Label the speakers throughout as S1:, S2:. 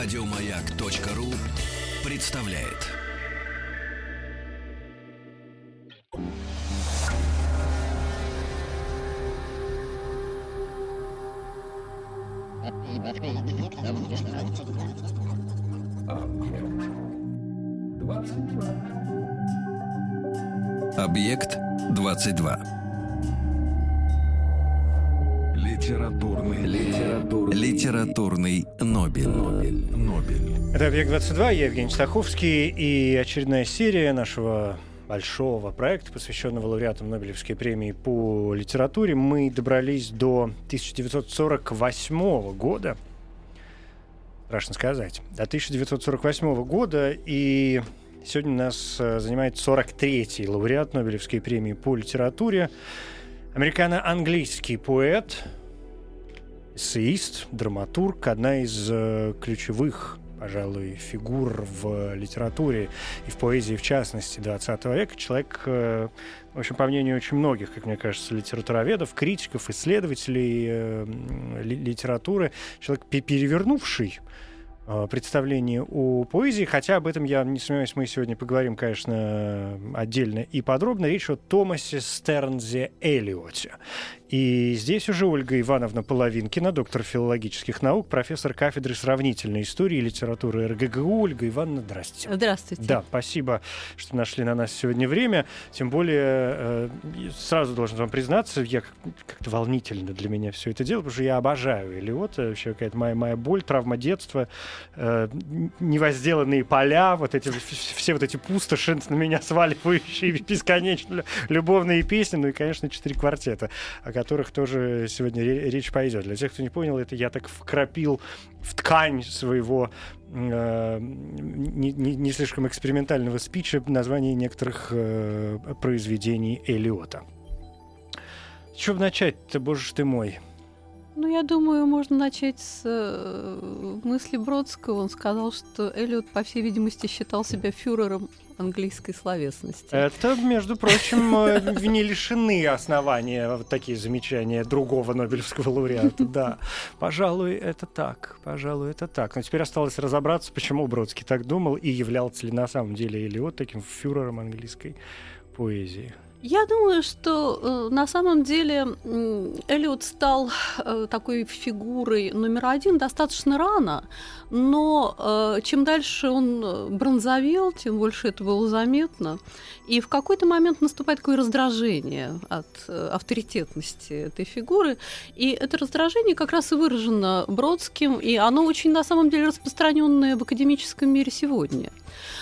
S1: Радиомаяк.ру представляет. Объект 22. Литературный, литературный, литературный Нобель. Нобель.
S2: Это «Объект-22», я Евгений Стаховский, и очередная серия нашего большого проекта, посвященного лауреатам Нобелевской премии по литературе. Мы добрались до 1948 года, страшно сказать, до 1948 года, и сегодня нас э, занимает 43-й лауреат Нобелевской премии по литературе, американо-английский поэт, эссеист, драматург, одна из э, ключевых пожалуй, фигур в литературе и в поэзии, в частности, 20 века. Человек, э, в общем, по мнению очень многих, как мне кажется, литературоведов, критиков, исследователей э, литературы, человек, перевернувший э, представление о поэзии, хотя об этом, я не сомневаюсь, мы сегодня поговорим, конечно, отдельно и подробно. Речь о Томасе Стернзе Элиоте. И здесь уже Ольга Ивановна Половинкина, доктор филологических наук, профессор кафедры сравнительной истории и литературы РГГУ. Ольга Ивановна, здравствуйте.
S3: Здравствуйте.
S2: Да, спасибо, что нашли на нас сегодня время. Тем более, э, сразу должен вам признаться, я как-то волнительно для меня все это дело, потому что я обожаю Элиота. Вообще какая-то моя, моя боль, травма детства, э, невозделанные поля, вот эти, все вот эти пустоши на меня сваливающие бесконечно любовные песни, ну и, конечно, четыре квартета, которых тоже сегодня речь пойдет. Для тех, кто не понял, это я так вкрапил в ткань своего э, не, не, не слишком экспериментального спича название некоторых э, произведений Элиота. С чего начать-то, боже ты мой?
S3: Ну, я думаю, можно начать с э, мысли Бродского. Он сказал, что Эллиот, по всей видимости, считал себя фюрером английской словесности.
S2: Это, между прочим, э, не лишены основания вот такие замечания другого Нобелевского лауреата. Да, пожалуй, это так. Пожалуй, это так. Но теперь осталось разобраться, почему Бродский так думал и являлся ли на самом деле Эллиот таким фюрером английской поэзии.
S3: Я думаю, что э, на самом деле э, Эллиот стал э, такой фигурой номер один достаточно рано, но э, чем дальше он э, бронзовел, тем больше это было заметно. И в какой-то момент наступает такое раздражение от э, авторитетности этой фигуры. И это раздражение как раз и выражено Бродским, и оно очень на самом деле распространенное в академическом мире сегодня.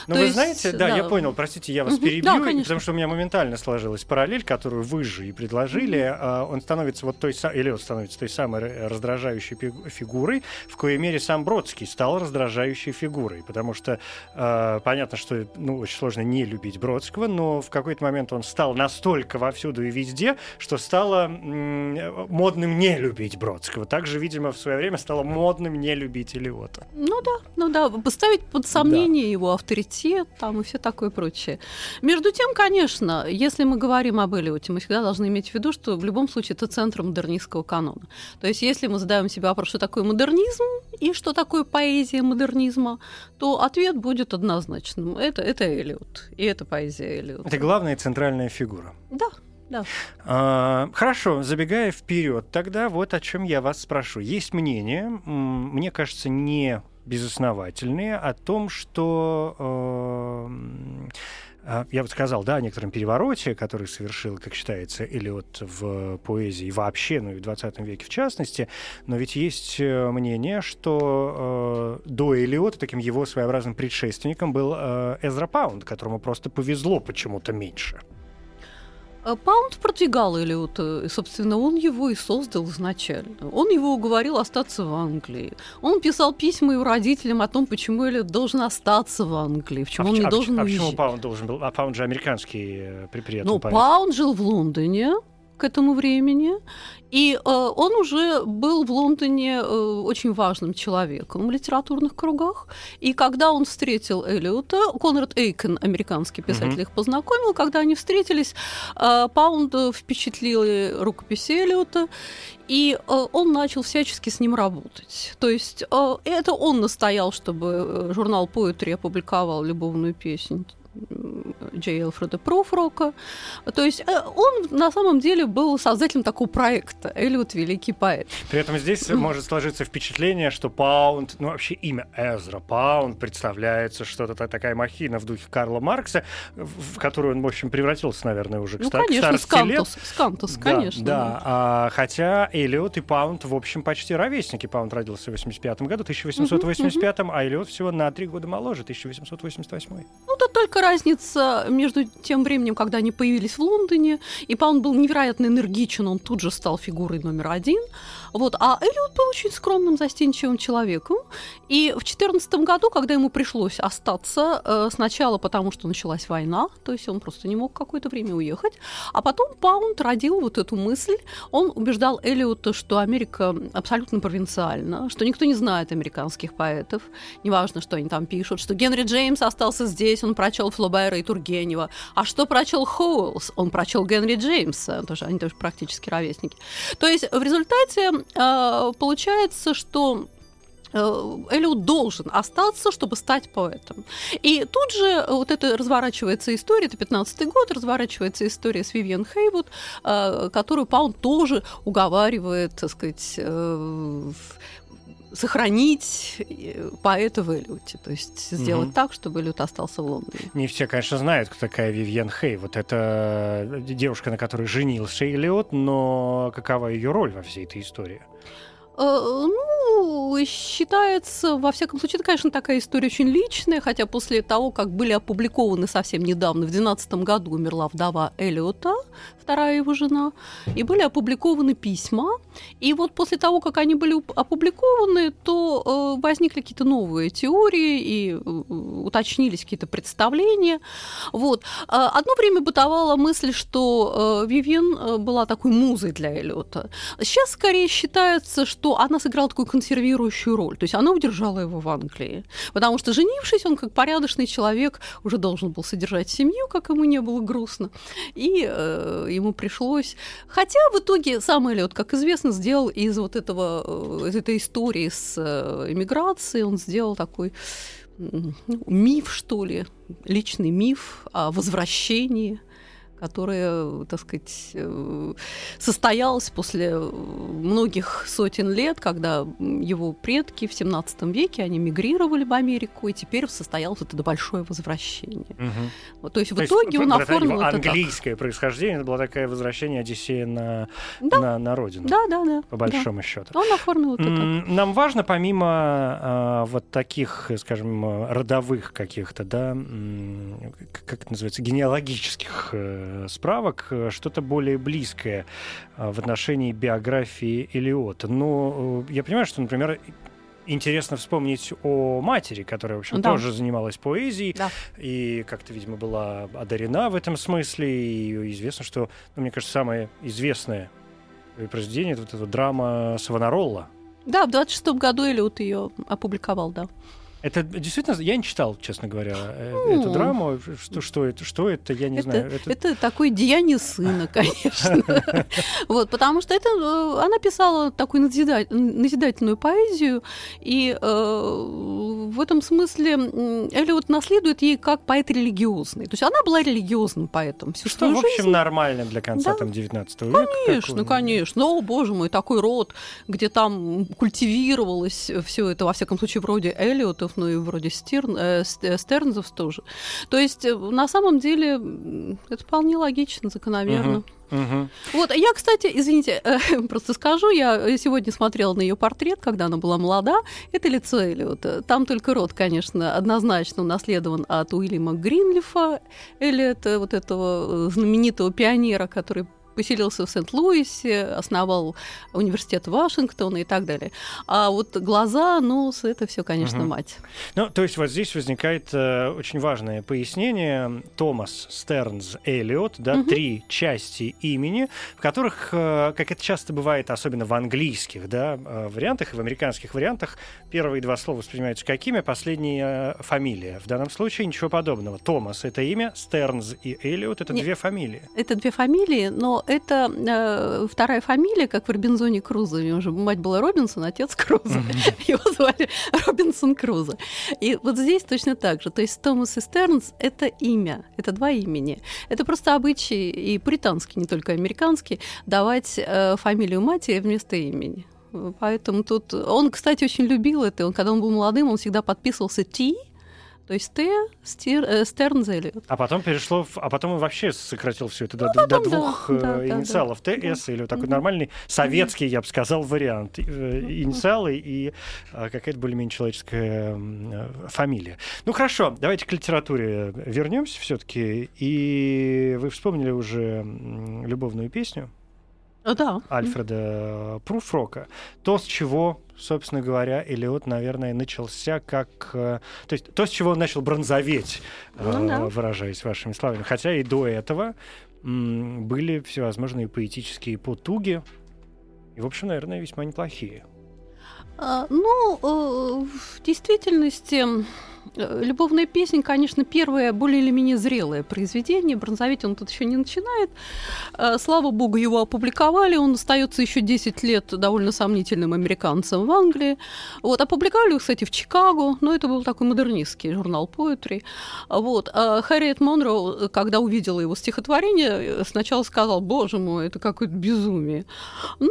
S2: Ну, вы есть, знаете, да, да, я понял, простите, я вас угу, перебью, да, потому что у меня моментально сложилась параллель, которую вы же и предложили. Угу. Он становится вот той, или он становится той самой раздражающей фигурой, в коей мере сам Бродский стал раздражающей фигурой, потому что э, понятно, что ну, очень сложно не любить Бродского, но в какой-то момент он стал настолько вовсюду и везде, что стало м- модным не любить Бродского. Также, видимо, в свое время стало модным не любить Элиота.
S3: Ну да, ну да, поставить под сомнение да. его авторитет там и все такое прочее. Между тем, конечно, если мы говорим об Элиоте, мы всегда должны иметь в виду, что в любом случае это центр модернистского канона. То есть если мы задаем себе вопрос, что такое модернизм и что такое поэзия модернизма, то ответ будет однозначным. Это, это Элиот, и это поэзия Элиота.
S2: Это главная центральная фигура.
S3: Да, да.
S2: А, хорошо, забегая вперед, тогда вот о чем я вас спрошу. Есть мнение, мне кажется, не безосновательные о том, что э, я бы сказал, да, о некотором перевороте, который совершил, как считается, Элиот в поэзии вообще, ну и в 20 веке в частности. Но ведь есть э, мнение, что э, до Элиота таким его своеобразным предшественником был э, Эзра Паунд, которому просто повезло почему-то меньше.
S3: Э, Паунд продвигал Элиота, и, собственно, он его и создал изначально. Он его уговорил остаться в Англии. Он писал письма его родителям о том, почему Элиот должен остаться в Англии, почему а он не а, должен
S2: а
S3: уезжать.
S2: почему Паунд должен был? А Паунд же американский э, предприятие.
S3: Ну, Паунд жил в Лондоне, к этому времени. И э, он уже был в Лондоне э, очень важным человеком в литературных кругах. И когда он встретил Эллиота, Конрад Эйкен, американский писатель, mm-hmm. их познакомил. Когда они встретились, э, Паунд впечатлил рукописи Эллиота. И э, он начал всячески с ним работать. То есть э, это он настоял, чтобы э, журнал Poetry опубликовал любовную песню Джей Элфреда Пруфрока. То есть э, он на самом деле был создателем такого проекта Элиот Великий поэт.
S2: При этом здесь может сложиться впечатление, что Паунд, ну вообще имя Эзра Паунд представляется что-то такая махина в духе Карла Маркса, в которую он, в общем, превратился, наверное, уже к, ну,
S3: конечно,
S2: с
S3: Cantos, с Cantos, конечно.
S2: Да, да. А, хотя Элиот и Паунд, в общем, почти ровесники. Паунд родился в 85 году, 1885, uh-huh, uh-huh. а Элиот всего на три года моложе, 1888.
S3: Ну, да только разница между тем временем, когда они появились в Лондоне, и Паунд был невероятно энергичен, он тут же стал фигурой номер один. Вот. А Эллиот был очень скромным, застенчивым человеком. И в 2014 году, когда ему пришлось остаться, э, сначала потому, что началась война, то есть он просто не мог какое-то время уехать, а потом Паунд родил вот эту мысль. Он убеждал Эллиота, что Америка абсолютно провинциальна, что никто не знает американских поэтов, неважно, что они там пишут, что Генри Джеймс остался здесь, он прочел Флобера и Тургенева. А что прочел Хоуэлс? Он прочел Генри Джеймса, тоже, они тоже практически ровесники. То есть в результате э, получается, что э, Эллиот должен остаться, чтобы стать поэтом. И тут же вот это разворачивается история, это 15-й год, разворачивается история с Вивьен Хейвуд, э, которую Паунд тоже уговаривает, так сказать, сохранить э, поэта в Эллиоте, то есть сделать угу. так, чтобы Эллиот остался в Лондоне.
S2: Не все, конечно, знают, кто такая Вивьен Хей. Вот это девушка, на которой женился Эллиот, но какова ее роль во всей этой истории?
S3: Э, ну, считается, во всяком случае, это, конечно, такая история очень личная, хотя после того, как были опубликованы совсем недавно, в 2012 году умерла вдова Эллиота, вторая его жена, и были опубликованы письма. И вот после того, как они были опубликованы, то э, возникли какие-то новые теории и э, уточнились какие-то представления. Вот. Э, одно время бытовала мысль, что Вивьен была такой музой для Эллиота. Сейчас скорее считается, что что она сыграла такую консервирующую роль. То есть она удержала его в Англии. Потому что, женившись, он как порядочный человек уже должен был содержать семью, как ему не было грустно. И э, ему пришлось... Хотя в итоге сам Эллиот, как известно, сделал из вот этого, э, из этой истории с э, эмиграцией, он сделал такой миф, что ли, личный миф о возвращении которая, так сказать, э, состоялась после многих сотен лет, когда его предки в 17 веке, они мигрировали в Америку, и теперь состоялось это большое возвращение. Угу. Вот, то есть то в итоге есть, он оформил
S2: это английское так. происхождение, это было такое возвращение Одиссея на, да. на, на родину.
S3: Да, да, да.
S2: По большому
S3: да.
S2: счету.
S3: Он оформил это так.
S2: Нам важно, помимо а, вот таких, скажем, родовых каких-то, да, как это называется, генеалогических э, Э, справок э, что-то более близкое э, в отношении биографии Элиота. Но я понимаю, что, например, интересно вспомнить о матери, которая, в общем, да. тоже занималась поэзией да. и как-то, видимо, была одарена в этом смысле. И известно, что, ну, мне кажется, самое известное произведение это вот эта драма Савонаролла.
S3: Да, в 26-м году Элиот ее опубликовал, да.
S2: Это действительно, я не читал, честно говоря, ну, эту драму. Что, что это, что это, я не
S3: это,
S2: знаю.
S3: Это... это такое деяние сына, конечно. Вот, потому что это э, она писала такую назидательную поэзию, и э, в этом смысле Эллиот наследует ей как поэт религиозный. То есть она была религиозным поэтом всю
S2: Что, в общем, нормально для конца там 19 века.
S3: Конечно, конечно. О, боже мой, такой род, где там культивировалось все это, во всяком случае, вроде Эллиотов, ну и вроде Стерн, э, э, Стернзов тоже. То есть э, на самом деле это вполне логично, закономерно.
S2: Угу. Угу.
S3: Вот, я, кстати, извините, э, просто скажу, я сегодня смотрела на ее портрет, когда она была молода. Это лицо Эллиота. Там только род, конечно, однозначно унаследован от Уильяма Гринлифа, Эллиота, вот этого знаменитого пионера, который поселился в Сент-Луисе, основал университет Вашингтона и так далее. А вот глаза, ну, это все, конечно, угу. мать.
S2: Ну, то есть вот здесь возникает э, очень важное пояснение. Томас Стернс Эллиот, да, угу. три части имени, в которых, э, как это часто бывает, особенно в английских, да, э, вариантах и в американских вариантах, первые два слова воспринимаются как имя, последняя э, фамилия. В данном случае ничего подобного. Томас — это имя, Стернс и Эллиот — это Нет, две фамилии.
S3: Это две фамилии, но это э, вторая фамилия, как в Робинзоне Крузо. У него же мать была Робинсон, отец Крузо. Его звали Робинсон Крузо. И вот здесь точно так же. То есть Томас и Стернс — это имя, это два имени. Это просто обычай и британский, не только американский, давать э, фамилию матери вместо имени. Поэтому тут... Он, кстати, очень любил это. Он, когда он был молодым, он всегда подписывался T, то есть Т, стер, э, Стернзели.
S2: А потом перешло, в, а потом он вообще сократил все это ну, до, потом, до двух да, э, инициалов, да, ТС, да. или вот такой нормальный советский, я бы сказал, вариант. Э, инициалы и э, какая-то более-менее человеческая э, фамилия. Ну хорошо, давайте к литературе вернемся все-таки. И вы вспомнили уже любовную песню.
S3: Да.
S2: Альфреда Пруфрока. То, с чего собственно говоря, Элиот, наверное, начался как... Э, то есть то, с чего он начал бронзоветь, ну, да. выражаясь вашими словами. Хотя и до этого были всевозможные поэтические потуги, и, в общем, наверное, весьма неплохие.
S3: А, ну, э, в действительности Э, любовная песня, конечно, первое более или менее зрелое произведение. Бронзовить он тут еще не начинает. Э, слава богу, его опубликовали. Он остается еще 10 лет довольно сомнительным американцем в Англии. Вот, опубликовали его, кстати, в Чикаго, но это был такой модернистский журнал Poetry. Вот. А Харриет Монро, когда увидела его стихотворение, сначала сказал, боже мой, это какое-то безумие. Ну,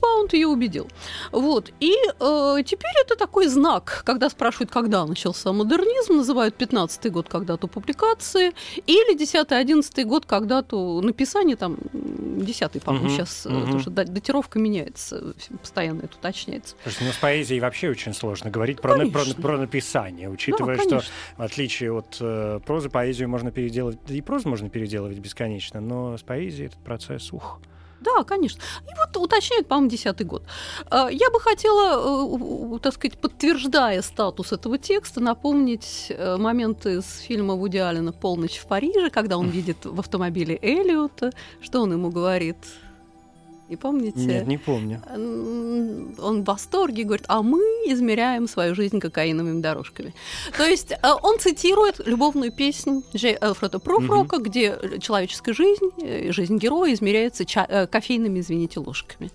S3: Паунд ее убедил. Вот. И э, теперь это такой знак, когда спрашивают, когда начался модернизм, модернизм называют 15-й год когда-то публикации, или 10-11 год когда-то написание, там, 10-й, по-моему, угу, сейчас угу. тоже датировка меняется, постоянно это уточняется.
S2: Слушайте, ну с поэзией вообще очень сложно говорить про, про, про написание, учитывая, да, что в отличие от э, прозы, поэзию можно переделать, и прозу можно переделывать бесконечно, но с поэзией этот процесс, ух.
S3: Да, конечно. И вот уточняют, по-моему, десятый год. А, я бы хотела, э, так сказать, подтверждая статус этого текста, напомнить э, моменты из фильма Вуди Аллена «Полночь в Париже», когда он видит в автомобиле Эллиота, что он ему говорит – не помните?
S2: Нет, не помню.
S3: Он в восторге говорит, а мы измеряем свою жизнь кокаиновыми дорожками. То есть э, он цитирует любовную песнь Джей Элфреда Пруфрока, где человеческая жизнь, э, жизнь героя измеряется э, кофейными, извините, ложками.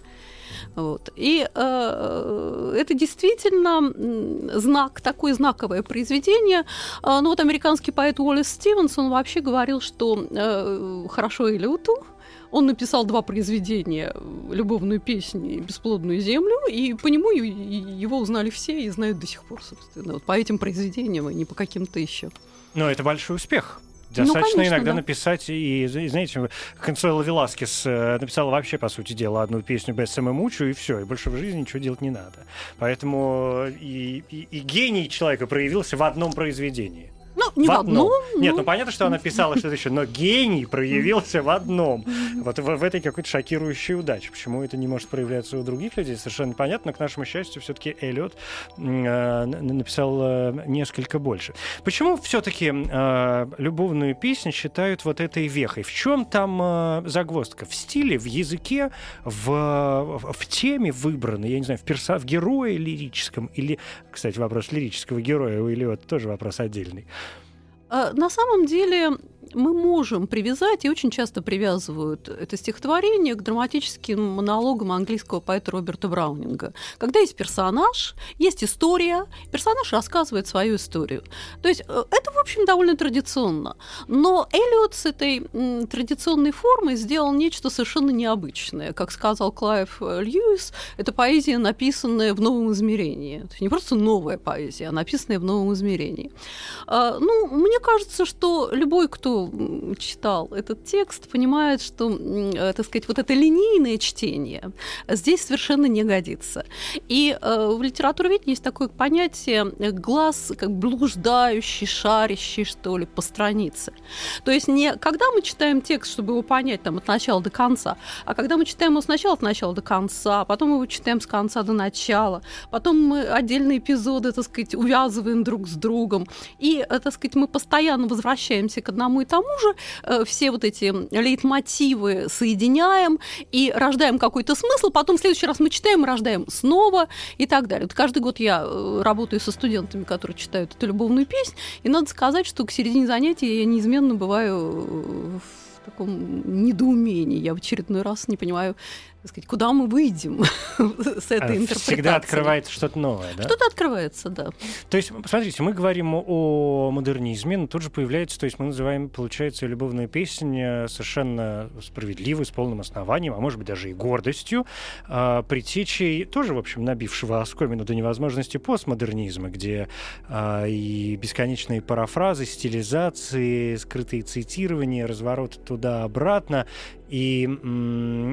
S3: Вот. И э, это действительно знак, такое знаковое произведение. Ну вот американский поэт Уоллес Стивенсон вообще говорил, что э, хорошо Элиоту, он написал два произведения «Любовную песню» и «Бесплодную землю», и по нему его узнали все и знают до сих пор, собственно. Вот по этим произведениям, а не по каким-то еще.
S2: Но это большой успех. Достаточно ну, конечно, иногда да. написать, и, знаете, Консуэла Веласкес э, написала вообще, по сути дела, одну песню без самомучу, и все, и больше в жизни ничего делать не надо. Поэтому и, и, и гений человека проявился в одном произведении.
S3: Ну, не в, в одном. одном.
S2: Нет, ну... ну понятно, что она писала что-то еще, но гений проявился в одном. Вот в, в этой какой-то шокирующей удаче. Почему это не может проявляться у других людей, совершенно понятно. К нашему счастью, все-таки Эллиот э, написал э, несколько больше. Почему все-таки э, любовную песню считают вот этой вехой? В чем там э, загвоздка? В стиле, в языке, в, в, в теме выбранной, я не знаю, в, перса, в герое лирическом или, кстати, вопрос лирического героя у Эллиота тоже вопрос отдельный.
S3: А, на самом деле мы можем привязать, и очень часто привязывают это стихотворение к драматическим монологам английского поэта Роберта Браунинга. Когда есть персонаж, есть история, персонаж рассказывает свою историю. То есть э, это, в общем, довольно традиционно. Но Эллиот с этой традиционной формой сделал нечто совершенно необычное. Как сказал Клайв э, Льюис, это поэзия, написанная в новом измерении. Это не просто новая поэзия, а написанная в новом измерении. А, ну, мне кажется, что любой, кто читал этот текст, понимает, что, э, так сказать, вот это линейное чтение здесь совершенно не годится. И э, в литературоведении есть такое понятие глаз как блуждающий, шарящий, что ли, по странице. То есть не когда мы читаем текст, чтобы его понять там, от начала до конца, а когда мы читаем его сначала от начала до конца, потом мы его читаем с конца до начала, потом мы отдельные эпизоды, так сказать, увязываем друг с другом. И, э, так сказать, мы постоянно возвращаемся к одному и тому же, э, все вот эти лейтмотивы соединяем и рождаем какой-то смысл, потом в следующий раз мы читаем рождаем снова и так далее. Вот каждый год я э, работаю со студентами, которые читают эту любовную песнь, и надо сказать, что к середине занятия я неизменно бываю в таком недоумении. Я в очередной раз не понимаю, сказать, куда мы выйдем с этой а, интерпретацией.
S2: Всегда открывается что-то новое, да?
S3: Что-то открывается, да.
S2: То есть, смотрите, мы говорим о модернизме, но тут же появляется, то есть мы называем, получается, любовную песнь совершенно справедливой, с полным основанием, а может быть даже и гордостью, а, притечей, тоже, в общем, набившего оскомину до невозможности постмодернизма, где и бесконечные парафразы, стилизации, скрытые цитирования, развороты туда-обратно, и,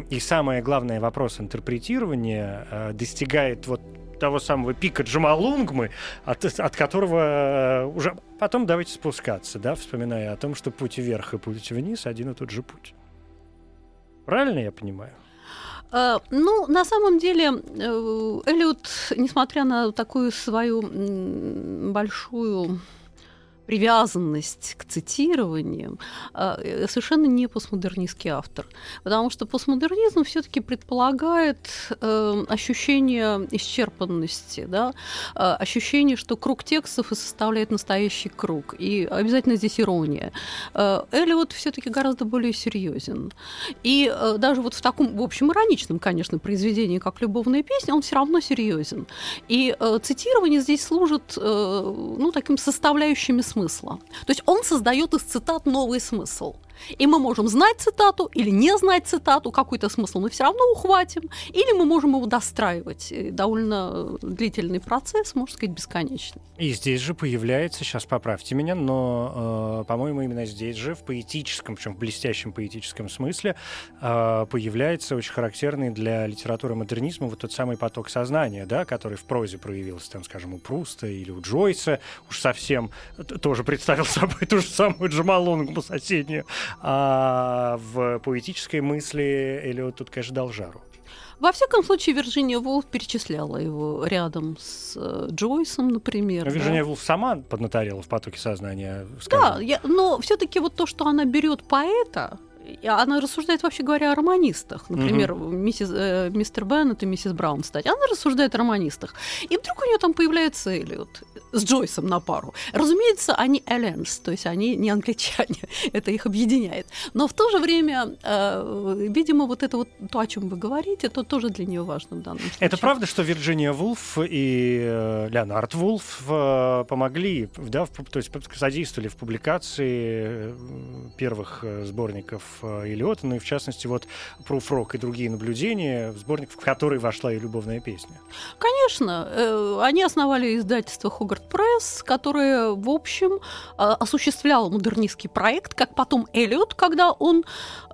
S2: и самое главное, вопрос интерпретирования э, достигает вот того самого пика Джамалунгмы, от, от которого э, уже потом давайте спускаться, да, вспоминая о том, что путь вверх и путь вниз один и тот же путь. Правильно я понимаю?
S3: Uh, ну, на самом деле, Эллиот, несмотря на такую свою большую привязанность к цитированиям, а, э, совершенно не постмодернистский автор. Потому что постмодернизм все таки предполагает э, ощущение исчерпанности, да? А, ощущение, что круг текстов и составляет настоящий круг. И обязательно здесь ирония. Э, Эллиот все таки гораздо более серьезен. И даже вот в таком, в общем, ироничном, конечно, произведении, как «Любовная песня», он все равно серьезен. И цитирование здесь служит ну, таким составляющими смысла смысла. То есть он создает из цитат новый смысл. И мы можем знать цитату или не знать цитату, какой-то смысл мы все равно ухватим, или мы можем его достраивать. И довольно длительный процесс, можно сказать, бесконечный.
S2: И здесь же появляется, сейчас поправьте меня, но, э, по-моему, именно здесь же, в поэтическом, причем в блестящем поэтическом смысле, э, появляется очень характерный для литературы модернизма вот тот самый поток сознания, да, который в прозе проявился, там, скажем, у Пруста или у Джойса, уж совсем тоже представил собой ту же самую Джамалунгу соседнюю, а в поэтической мысли Элиот тут, конечно, дал жару.
S3: Во всяком случае, Вирджиния Вулф перечисляла его рядом с э, Джойсом, например.
S2: Но Вирджиния да. Вулф сама поднаторела в потоке сознания. Скажем.
S3: Да, я, но все-таки вот то, что она берет поэта, она рассуждает, вообще говоря, о романистах. Например, mm-hmm. миссис, э, мистер Беннет и миссис Браун, кстати. Она рассуждает о романистах. И вдруг у нее там появляется Эллиот с Джойсом на пару. Разумеется, они элленс, то есть они не англичане, это их объединяет. Но в то же время, э, видимо, вот это вот то, о чем вы говорите, это тоже для нее важно в данном случае.
S2: Это правда, что Вирджиния Вулф и э, Леонард Вулф э, помогли, да, в, то есть содействовали в публикации э, первых э, э, Илиота, ну и в частности вот Rock и другие наблюдения, сборник, в который вошла и любовная песня.
S3: Конечно, э, они основали издательство Роберт Пресс, который, в общем, а, осуществлял модернистский проект, как потом Эллиот, когда он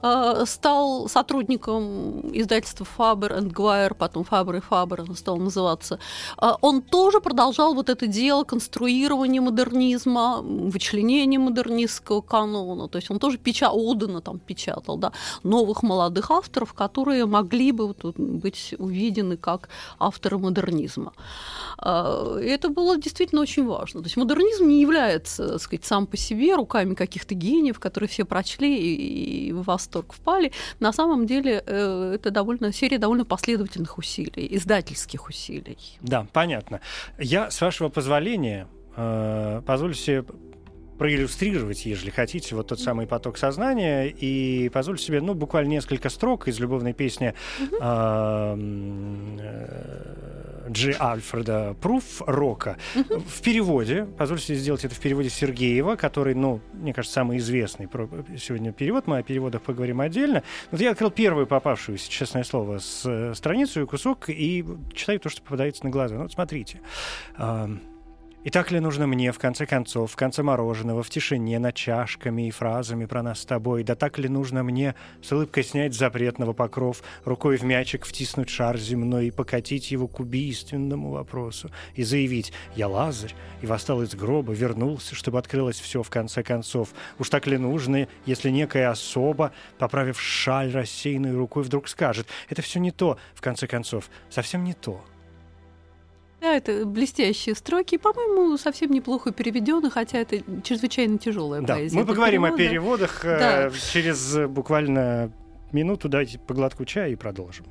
S3: а, стал сотрудником издательства Faber and Guire, потом Faber и Faber он стал называться. Он тоже продолжал вот это дело конструирования модернизма, вычленения модернистского канона. То есть он тоже печа... Одена там да, новых молодых авторов, которые могли бы вот быть увидены как авторы модернизма. Это было действительно очень важно. То есть модернизм не является, так сказать, сам по себе руками каких-то гениев, которые все прочли и, и в восторг впали. На самом деле э, это довольно серия довольно последовательных усилий, издательских усилий.
S2: Да, понятно. Я, с вашего позволения, э, позволю себе проиллюстрировать, если хотите, вот тот самый поток сознания. И позвольте себе, ну, буквально несколько строк из любовной песни а, э, Джи Альфреда Пруф Рока. В переводе, позвольте себе сделать это в переводе Сергеева, который, ну, мне кажется, самый известный сегодня перевод. Мы о переводах поговорим отдельно. Вот я открыл первую попавшуюся, честное слово, с э, страницу и кусок, и читаю то, что попадается на глаза. Ну, вот смотрите. И так ли нужно мне, в конце концов, в конце мороженого, в тишине, над чашками и фразами про нас с тобой? Да так ли нужно мне с улыбкой снять запретного покров, рукой в мячик втиснуть шар земной и покатить его к убийственному вопросу? И заявить «Я Лазарь, и восстал из гроба, вернулся, чтобы открылось все в конце концов. Уж так ли нужно, если некая особа, поправив шаль рассеянной рукой, вдруг скажет «Это все не то, в конце концов, совсем не то».
S3: Да, это блестящие строки, по-моему, совсем неплохо переведены, хотя это чрезвычайно тяжелая
S2: да,
S3: поэзия.
S2: Мы поговорим перевода. о переводах да. через буквально минуту. Дайте по глотку чая и продолжим.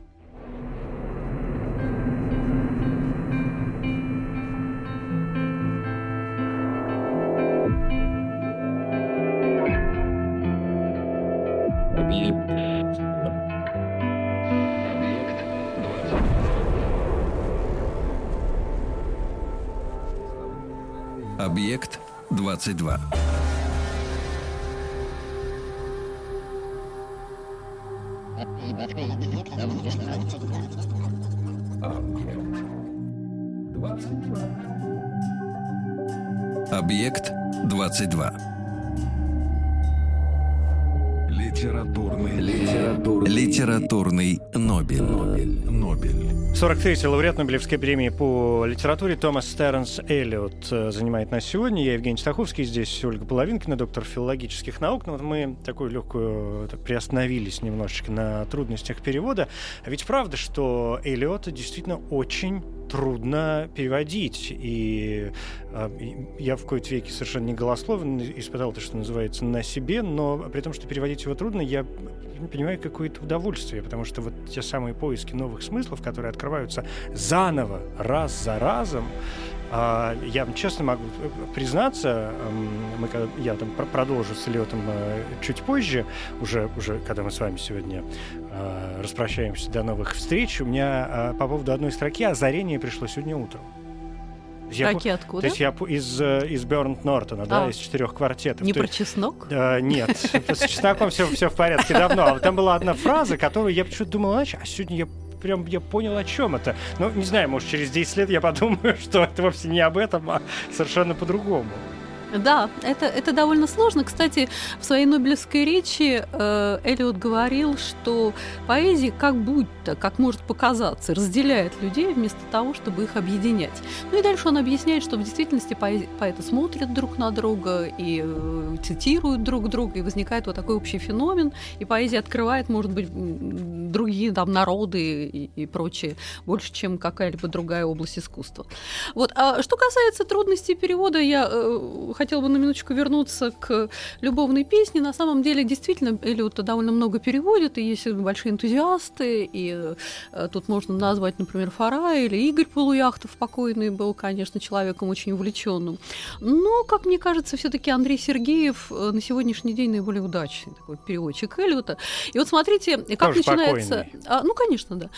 S1: Объект 22. Объект 22. Литературный, литературный, литературный Нобель. Нобель.
S2: Нобель. 43-й лауреат Нобелевской премии по литературе Томас Стернс Эллиот э, занимает нас сегодня. Я Евгений Стаховский, здесь Ольга Половинкина, доктор филологических наук. Ну, вот мы такую легкую так, приостановились немножечко на трудностях перевода. А ведь правда, что Эллиота действительно очень трудно переводить. И э, я в какой-то веке совершенно не голословен, испытал то, что называется, на себе, но при том, что переводить его трудно, я понимаю какое-то удовольствие, потому что вот те самые поиски новых смыслов, которые открываются заново, раз за разом, а, я честно могу признаться, мы, я там продолжу с Летом э, чуть позже, уже, уже когда мы с вами сегодня а, распрощаемся до новых встреч, у меня а, по поводу одной строки озарение пришло сегодня утром.
S3: Строки я, откуда?
S2: То есть я из, э, из Бернт Нортона, да, из четырех квартетов.
S3: Не
S2: то
S3: про чеснок?
S2: Э, нет, с чесноком все, все в порядке давно. А там была одна фраза, которую я почему-то думал, а сегодня я прям я понял, о чем это. Ну, не знаю, может, через 10 лет я подумаю, что это вовсе не об этом, а совершенно по-другому.
S3: Да, это, это довольно сложно. Кстати, в своей Нобелевской речи э, Эллиот говорил, что поэзия как будто, как может показаться, разделяет людей вместо того, чтобы их объединять. Ну и дальше он объясняет, что в действительности поэзи- поэты смотрят друг на друга и э, цитируют друг друга, и возникает вот такой общий феномен, и поэзия открывает, может быть, другие там народы и, и прочее, больше, чем какая-либо другая область искусства. Вот. А что касается трудностей перевода, я э, хотела бы на минуточку вернуться к любовной песне. На самом деле, действительно, Эллиот довольно много переводит, и есть большие энтузиасты, и э, тут можно назвать, например, Фара или Игорь Полуяхтов, покойный был, конечно, человеком очень увлеченным. Но, как мне кажется, все-таки Андрей Сергеев э, на сегодняшний день наиболее удачный такой переводчик Эллиота. И вот смотрите, как Тоже начинается... А, ну, конечно, да.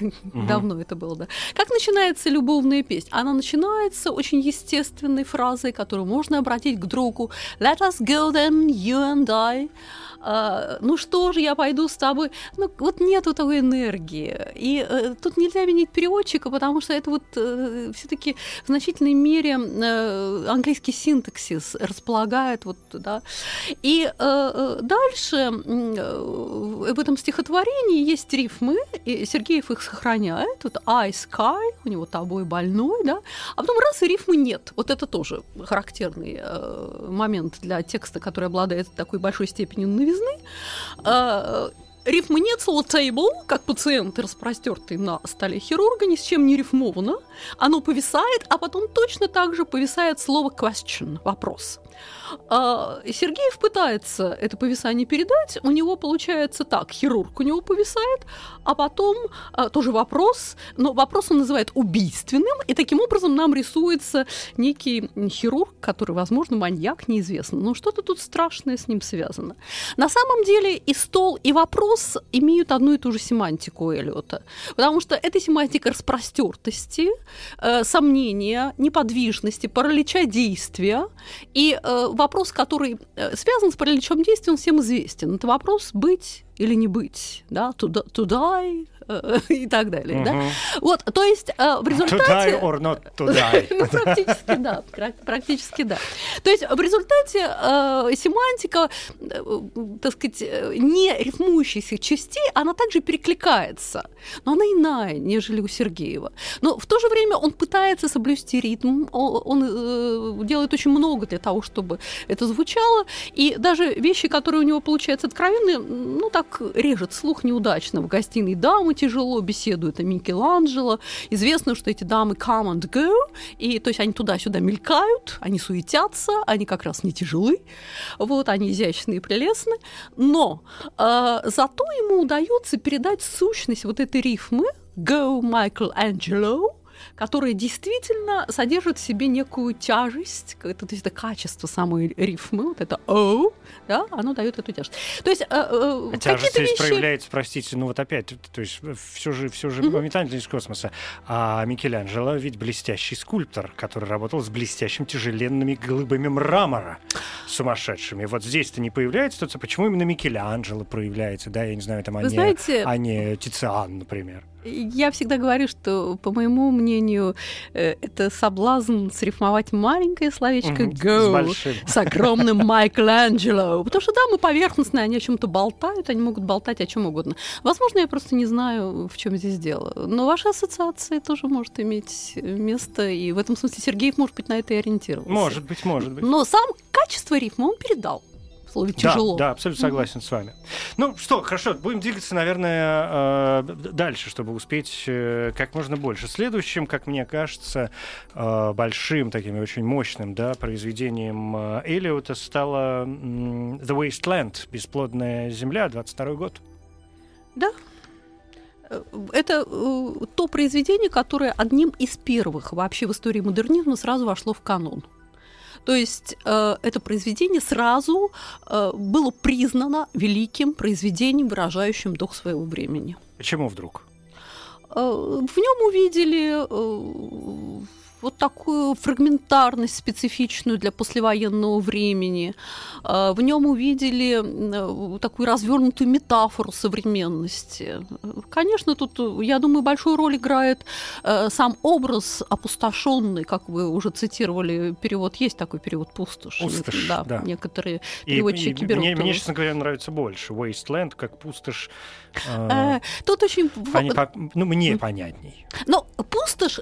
S3: Угу. Давно это было, да. Как начинается любовная песня? Она начинается очень естественной фразой, которую можно обратить к другу «Let us go then, you and I». А, ну что же, я пойду с тобой. Ну, вот нету такой энергии. И э, тут нельзя винить переводчика, потому что это вот э, все-таки в значительной мере э, английский синтаксис располагает вот, да. И э, э дальше э, в этом стихотворении есть рифмы, и Сергеев их сохраняет. Вот I sky, у него тобой больной, да. А потом раз и рифмы нет. Вот это тоже характерный э, момент для текста, который обладает такой большой степенью новизны новизны. А, рифмы нет, слово table, как пациент, распростертый на столе хирурга, ни с чем не рифмовано. Оно повисает, а потом точно так же повисает слово question, вопрос. А, Сергеев пытается это повисание передать, у него получается так, хирург у него повисает, а потом а, тоже вопрос, но вопрос он называет убийственным, и таким образом нам рисуется некий хирург, который, возможно, маньяк, неизвестно, но что-то тут страшное с ним связано. На самом деле и стол, и вопрос имеют одну и ту же семантику Эллиота, потому что это семантика распростертости, э, сомнения, неподвижности, паралича действия, и вопрос, который э, связан с параличом действия, он всем известен. Это вопрос быть или не быть, да, to, to die и так далее, да. Вот, то есть в результате...
S2: To die or not to die.
S3: ну, практически да, практически да. То есть в результате семантика, так сказать, не рифмующихся частей, она также перекликается, но она иная, нежели у Сергеева. Но в то же время он пытается соблюсти ритм, он делает очень много для того, чтобы это звучало, и даже вещи, которые у него получаются откровенные, ну так режет слух неудачно. В гостиной дамы тяжело беседуют о Микеланджело. Известно, что эти дамы come and go, и то есть они туда-сюда мелькают, они суетятся, они как раз не тяжелы, вот, они изящные и прелестны, но э, зато ему удается передать сущность вот этой рифмы Go Michael Которая действительно содержит в себе некую тяжесть, это, то есть это качество самой рифмы, вот это «о», да, оно дает эту тяжесть. То есть э,
S2: э, а тяжесть здесь вещи... проявляется, простите, ну вот опять, то есть все же, все же mm-hmm. из космоса. А Микеланджело ведь блестящий скульптор, который работал с блестящими тяжеленными глыбами мрамора сумасшедшими. Вот здесь-то не появляется, то почему именно Микеланджело проявляется, да, я не знаю, там, а, не, знаете... а не Тициан, например.
S3: Я всегда говорю, что, по моему мнению, э, это соблазн срифмовать маленькое словечко «go» с, с огромным Майкеланджело. Потому что, да, мы поверхностные, они о чем то болтают, они могут болтать о чем угодно. Возможно, я просто не знаю, в чем здесь дело. Но ваша ассоциация тоже может иметь место, и в этом смысле Сергеев, может быть, на это и ориентировался.
S2: Может быть, может быть.
S3: Но сам качество рифма он передал слове тяжело.
S2: Да, да абсолютно согласен mm-hmm. с вами. Ну что, хорошо, будем двигаться, наверное, э, дальше, чтобы успеть э, как можно больше. Следующим, как мне кажется, э, большим таким очень мощным да, произведением Элиота стало The Wasteland, «Бесплодная земля», 22 год.
S3: Да, это то произведение, которое одним из первых вообще в истории модернизма сразу вошло в канон. То есть э, это произведение сразу э, было признано великим произведением, выражающим дух своего времени.
S2: Почему вдруг?
S3: Э, в нем увидели э, вот такую фрагментарность специфичную для послевоенного времени. А, в нем увидели э, такую развернутую метафору современности. Конечно, тут, я думаю, большую роль играет э, сам образ опустошенный, как вы уже цитировали, перевод есть такой перевод пустошь.
S2: Пустошь, да.
S3: да. Некоторые переводчики и, и, берут.
S2: Мне, мне, честно говоря, нравится больше Wasteland, как пустошь.
S3: Э, Тут очень...
S2: Они, ну, мне понятней.
S3: Но пустошь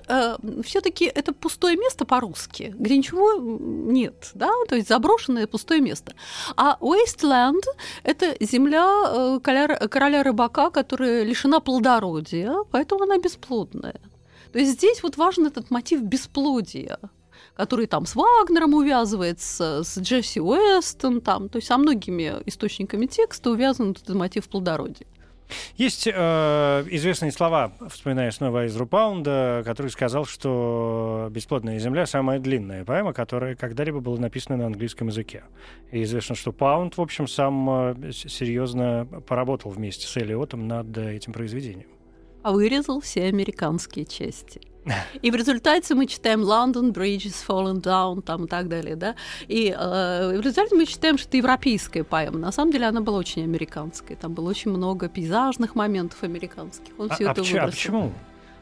S3: все-таки это пустое место по-русски, где ничего нет, да, то есть заброшенное пустое место. А Wasteland — это земля э, короля, короля рыбака, которая лишена плодородия, поэтому она бесплодная. То есть здесь вот важен этот мотив бесплодия который там с Вагнером увязывается, с Джесси Уэстон, там, то есть со многими источниками текста увязан этот мотив плодородия.
S2: Есть э, известные слова, вспоминая снова из Рупаунда, который сказал, что «Бесплодная земля» — самая длинная поэма, которая когда-либо была написана на английском языке. И известно, что Паунд, в общем, сам э, серьезно поработал вместе с Элиотом над этим произведением.
S3: А вырезал все американские части. И в результате мы читаем London Bridge is fallen down там и так далее, да. И э, в результате мы читаем, что это европейская поэма. На самом деле она была очень американской. Там было очень много пейзажных моментов американских.
S2: Он а, все а, это а, а почему?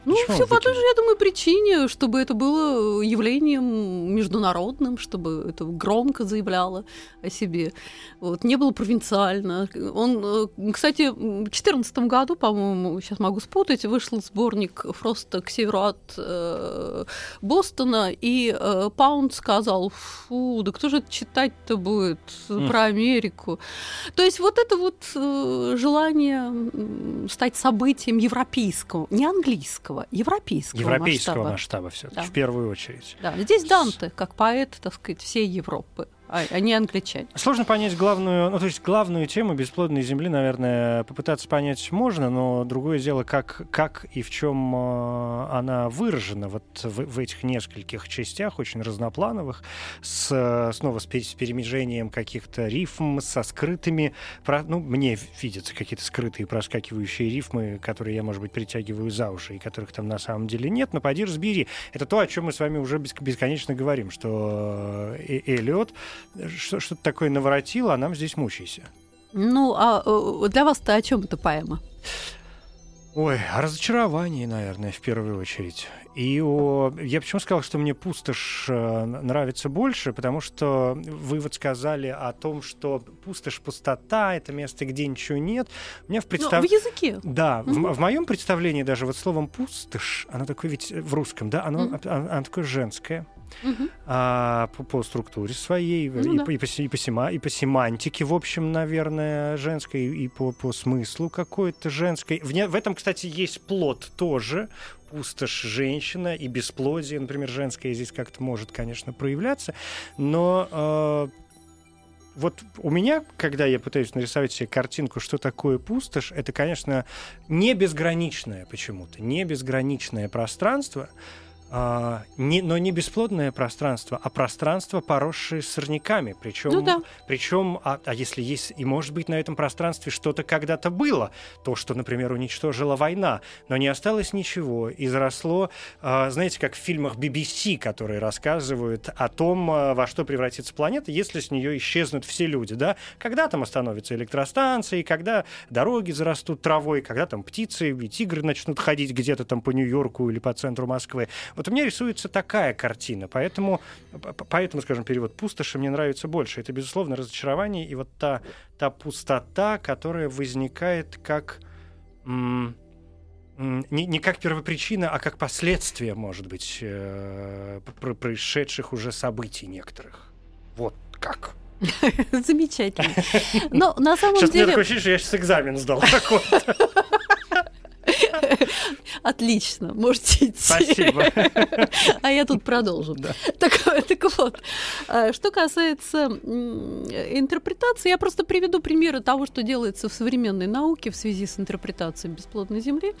S3: Ну, все по той же, я думаю, причине, чтобы это было явлением международным, чтобы это громко заявляло о себе. Вот, не было провинциально. Он, э, кстати, в 2014 году, по-моему, сейчас могу спутать, вышел сборник Фроста к северу от э, Бостона, и э, Паунд сказал, фу, да кто же это читать-то будет про Америку? То есть вот это вот э, желание стать событием европейского, не английского, европейского, европейского,
S2: европейского
S3: масштаба,
S2: масштаба все-таки да. в первую очередь.
S3: Да, здесь Данте как поэт, так сказать, всей Европы а, а не англичане.
S2: Сложно понять главную, ну то есть главную тему бесплодной земли, наверное, попытаться понять можно, но другое дело, как, как и в чем э, она выражена вот в, в этих нескольких частях, очень разноплановых, с, снова с, с перемежением каких-то рифм, со скрытыми, ну мне видятся какие-то скрытые проскакивающие рифмы, которые я, может быть, притягиваю за уши, и которых там на самом деле нет, но поди разбери. Это то, о чем мы с вами уже бесконечно говорим, что э, Эллиот что-то такое наворотило, а нам здесь мучайся.
S3: Ну, а э, для вас-то о чем эта поэма?
S2: Ой, о разочаровании, наверное, в первую очередь. И о... я почему сказал, что мне пустошь э, нравится больше, потому что вы вот сказали о том, что пустошь, пустота — это место, где ничего нет. У меня в.
S3: Ну, в языке.
S2: Да, mm-hmm. в, в моем представлении даже вот словом пустошь, оно такое ведь в русском, да, оно, mm-hmm. оно, оно такое женское угу. а, по, по структуре своей, ну, и, да. по, и, по, и, по сема, и по семантике, в общем, наверное, женской, и по, по смыслу какой-то женской. В, не, в этом, кстати, есть плод тоже, пустошь женщина и бесплодие, например, женское здесь как-то может, конечно, проявляться, но э, вот у меня, когда я пытаюсь нарисовать себе картинку, что такое пустошь, это, конечно, не безграничное почему-то, не безграничное пространство, а, не, но не бесплодное пространство, а пространство, поросшее сорняками. Причем, ну, да. причем а, а если есть, и может быть на этом пространстве что-то когда-то было, то, что, например, уничтожила война, но не осталось ничего, и заросло, а, знаете, как в фильмах BBC, которые рассказывают о том, а, во что превратится планета, если с нее исчезнут все люди, да? Когда там остановятся электростанции, когда дороги зарастут травой, когда там птицы и тигры начнут ходить где-то там по Нью-Йорку или по центру Москвы. Вот у меня рисуется такая картина, поэтому, поэтому, скажем, перевод пустоши мне нравится больше. Это, безусловно, разочарование и вот та, та пустота, которая возникает как... М- не, не как первопричина, а как последствие, может быть, э, происшедших уже событий некоторых. Вот как.
S3: Замечательно. Но на самом
S2: сейчас
S3: деле...
S2: Сейчас меня такое ощущение, что я сейчас экзамен сдал
S3: Отлично, можете идти.
S2: Спасибо.
S3: А я тут продолжу. Да. Так, так вот, а, что касается интерпретации, я просто приведу примеры того, что делается в современной науке в связи с интерпретацией бесплодной Земли.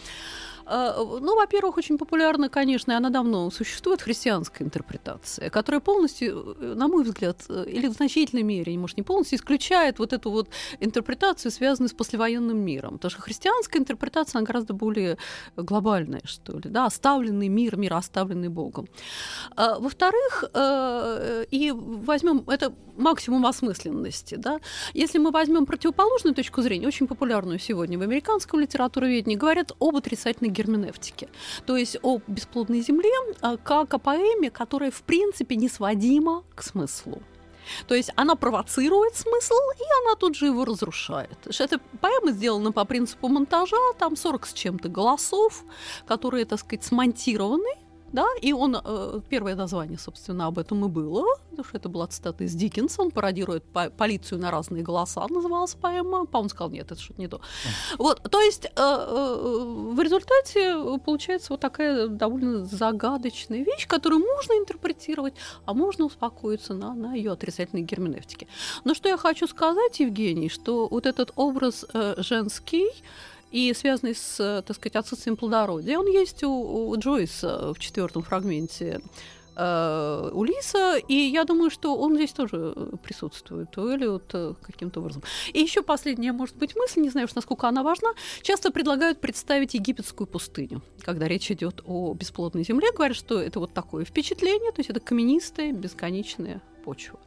S3: А, ну, во-первых, очень популярна, конечно, и она давно существует, христианская интерпретация, которая полностью, э, на мой взгляд, э, или в значительной мере, может, не полностью, исключает вот эту вот интерпретацию, связанную с послевоенным миром. Потому что христианская интерпретация, она гораздо более глобальная, что ли, да, оставленный мир, мир, оставленный Богом. А, во-вторых, э, и возьмем это максимум осмысленности, да, если мы возьмем противоположную точку зрения, очень популярную сегодня в американском литературоведении, говорят об отрицательной герменевтике. То есть о бесплодной земле а, как о поэме, которая в принципе не сводима к смыслу. То есть она провоцирует смысл, и она тут же его разрушает. Эта поэма сделана по принципу монтажа, там 40 с чем-то голосов, которые, так сказать, смонтированы, да, и он, э, первое название, собственно, об этом и было, потому что это была цитата из Диккенса, он пародирует по полицию на разные голоса, называлась поэма, по-моему, сказал, нет, это что-то не то. Вот, то есть э, э, в результате получается вот такая довольно загадочная вещь, которую можно интерпретировать, а можно успокоиться на, на ее отрицательной герменевтике. Но что я хочу сказать, Евгений, что вот этот образ э, женский, и связанный с, так сказать, отсутствием плодородия. Он есть у, у Джойса в четвертом фрагменте э, Улиса, и я думаю, что он здесь тоже присутствует, или вот э, каким-то образом. И еще последняя, может быть, мысль, не знаю уж, насколько она важна, часто предлагают представить египетскую пустыню, когда речь идет о бесплодной земле, говорят, что это вот такое впечатление, то есть это каменистая, бесконечная почва.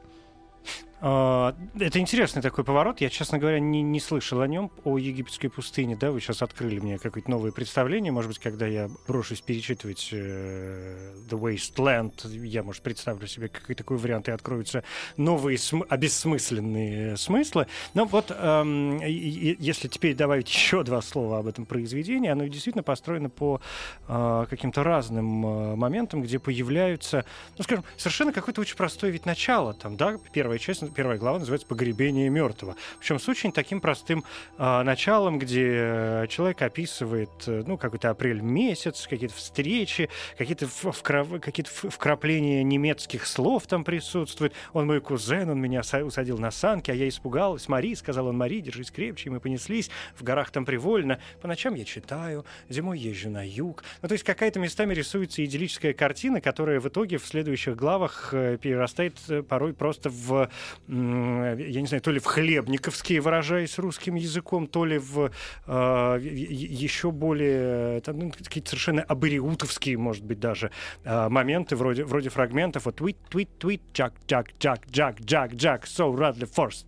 S2: А, это интересный такой поворот. Я, честно говоря, не, не слышал о нем, о египетской пустыне. Да, вы сейчас открыли мне какое-то новое представление. Может быть, когда я брошусь перечитывать э, The Wasteland, я, может, представлю себе какой такой вариант, и откроются новые см- обессмысленные смыслы. Но вот эм, если теперь добавить еще два слова об этом произведении, оно действительно построено по э, каким-то разным э, моментам, где появляются, ну, скажем, совершенно какой-то очень простой вид начала. Там, да, первая часть первая глава называется «Погребение мертвого». Причем с очень таким простым э, началом, где человек описывает, э, ну, какой-то апрель месяц, какие-то встречи, какие-то вкрав... какие вкрапления немецких слов там присутствуют. Он мой кузен, он меня усадил на санки, а я испугалась. Мари, сказал он, Мари, держись крепче, и мы понеслись. В горах там привольно. По ночам я читаю, зимой езжу на юг. Ну, то есть какая-то местами рисуется идиллическая картина, которая в итоге в следующих главах э, перерастает э, порой просто в я не знаю, то ли в хлебниковские, выражаясь русским языком, то ли в э, еще более там, ну, какие-то совершенно абориутовские, может быть, даже э, моменты вроде, вроде фрагментов. Вот tweet, tweet, tweet, jack, jack, jack, jack, jack, jack, so radly forced,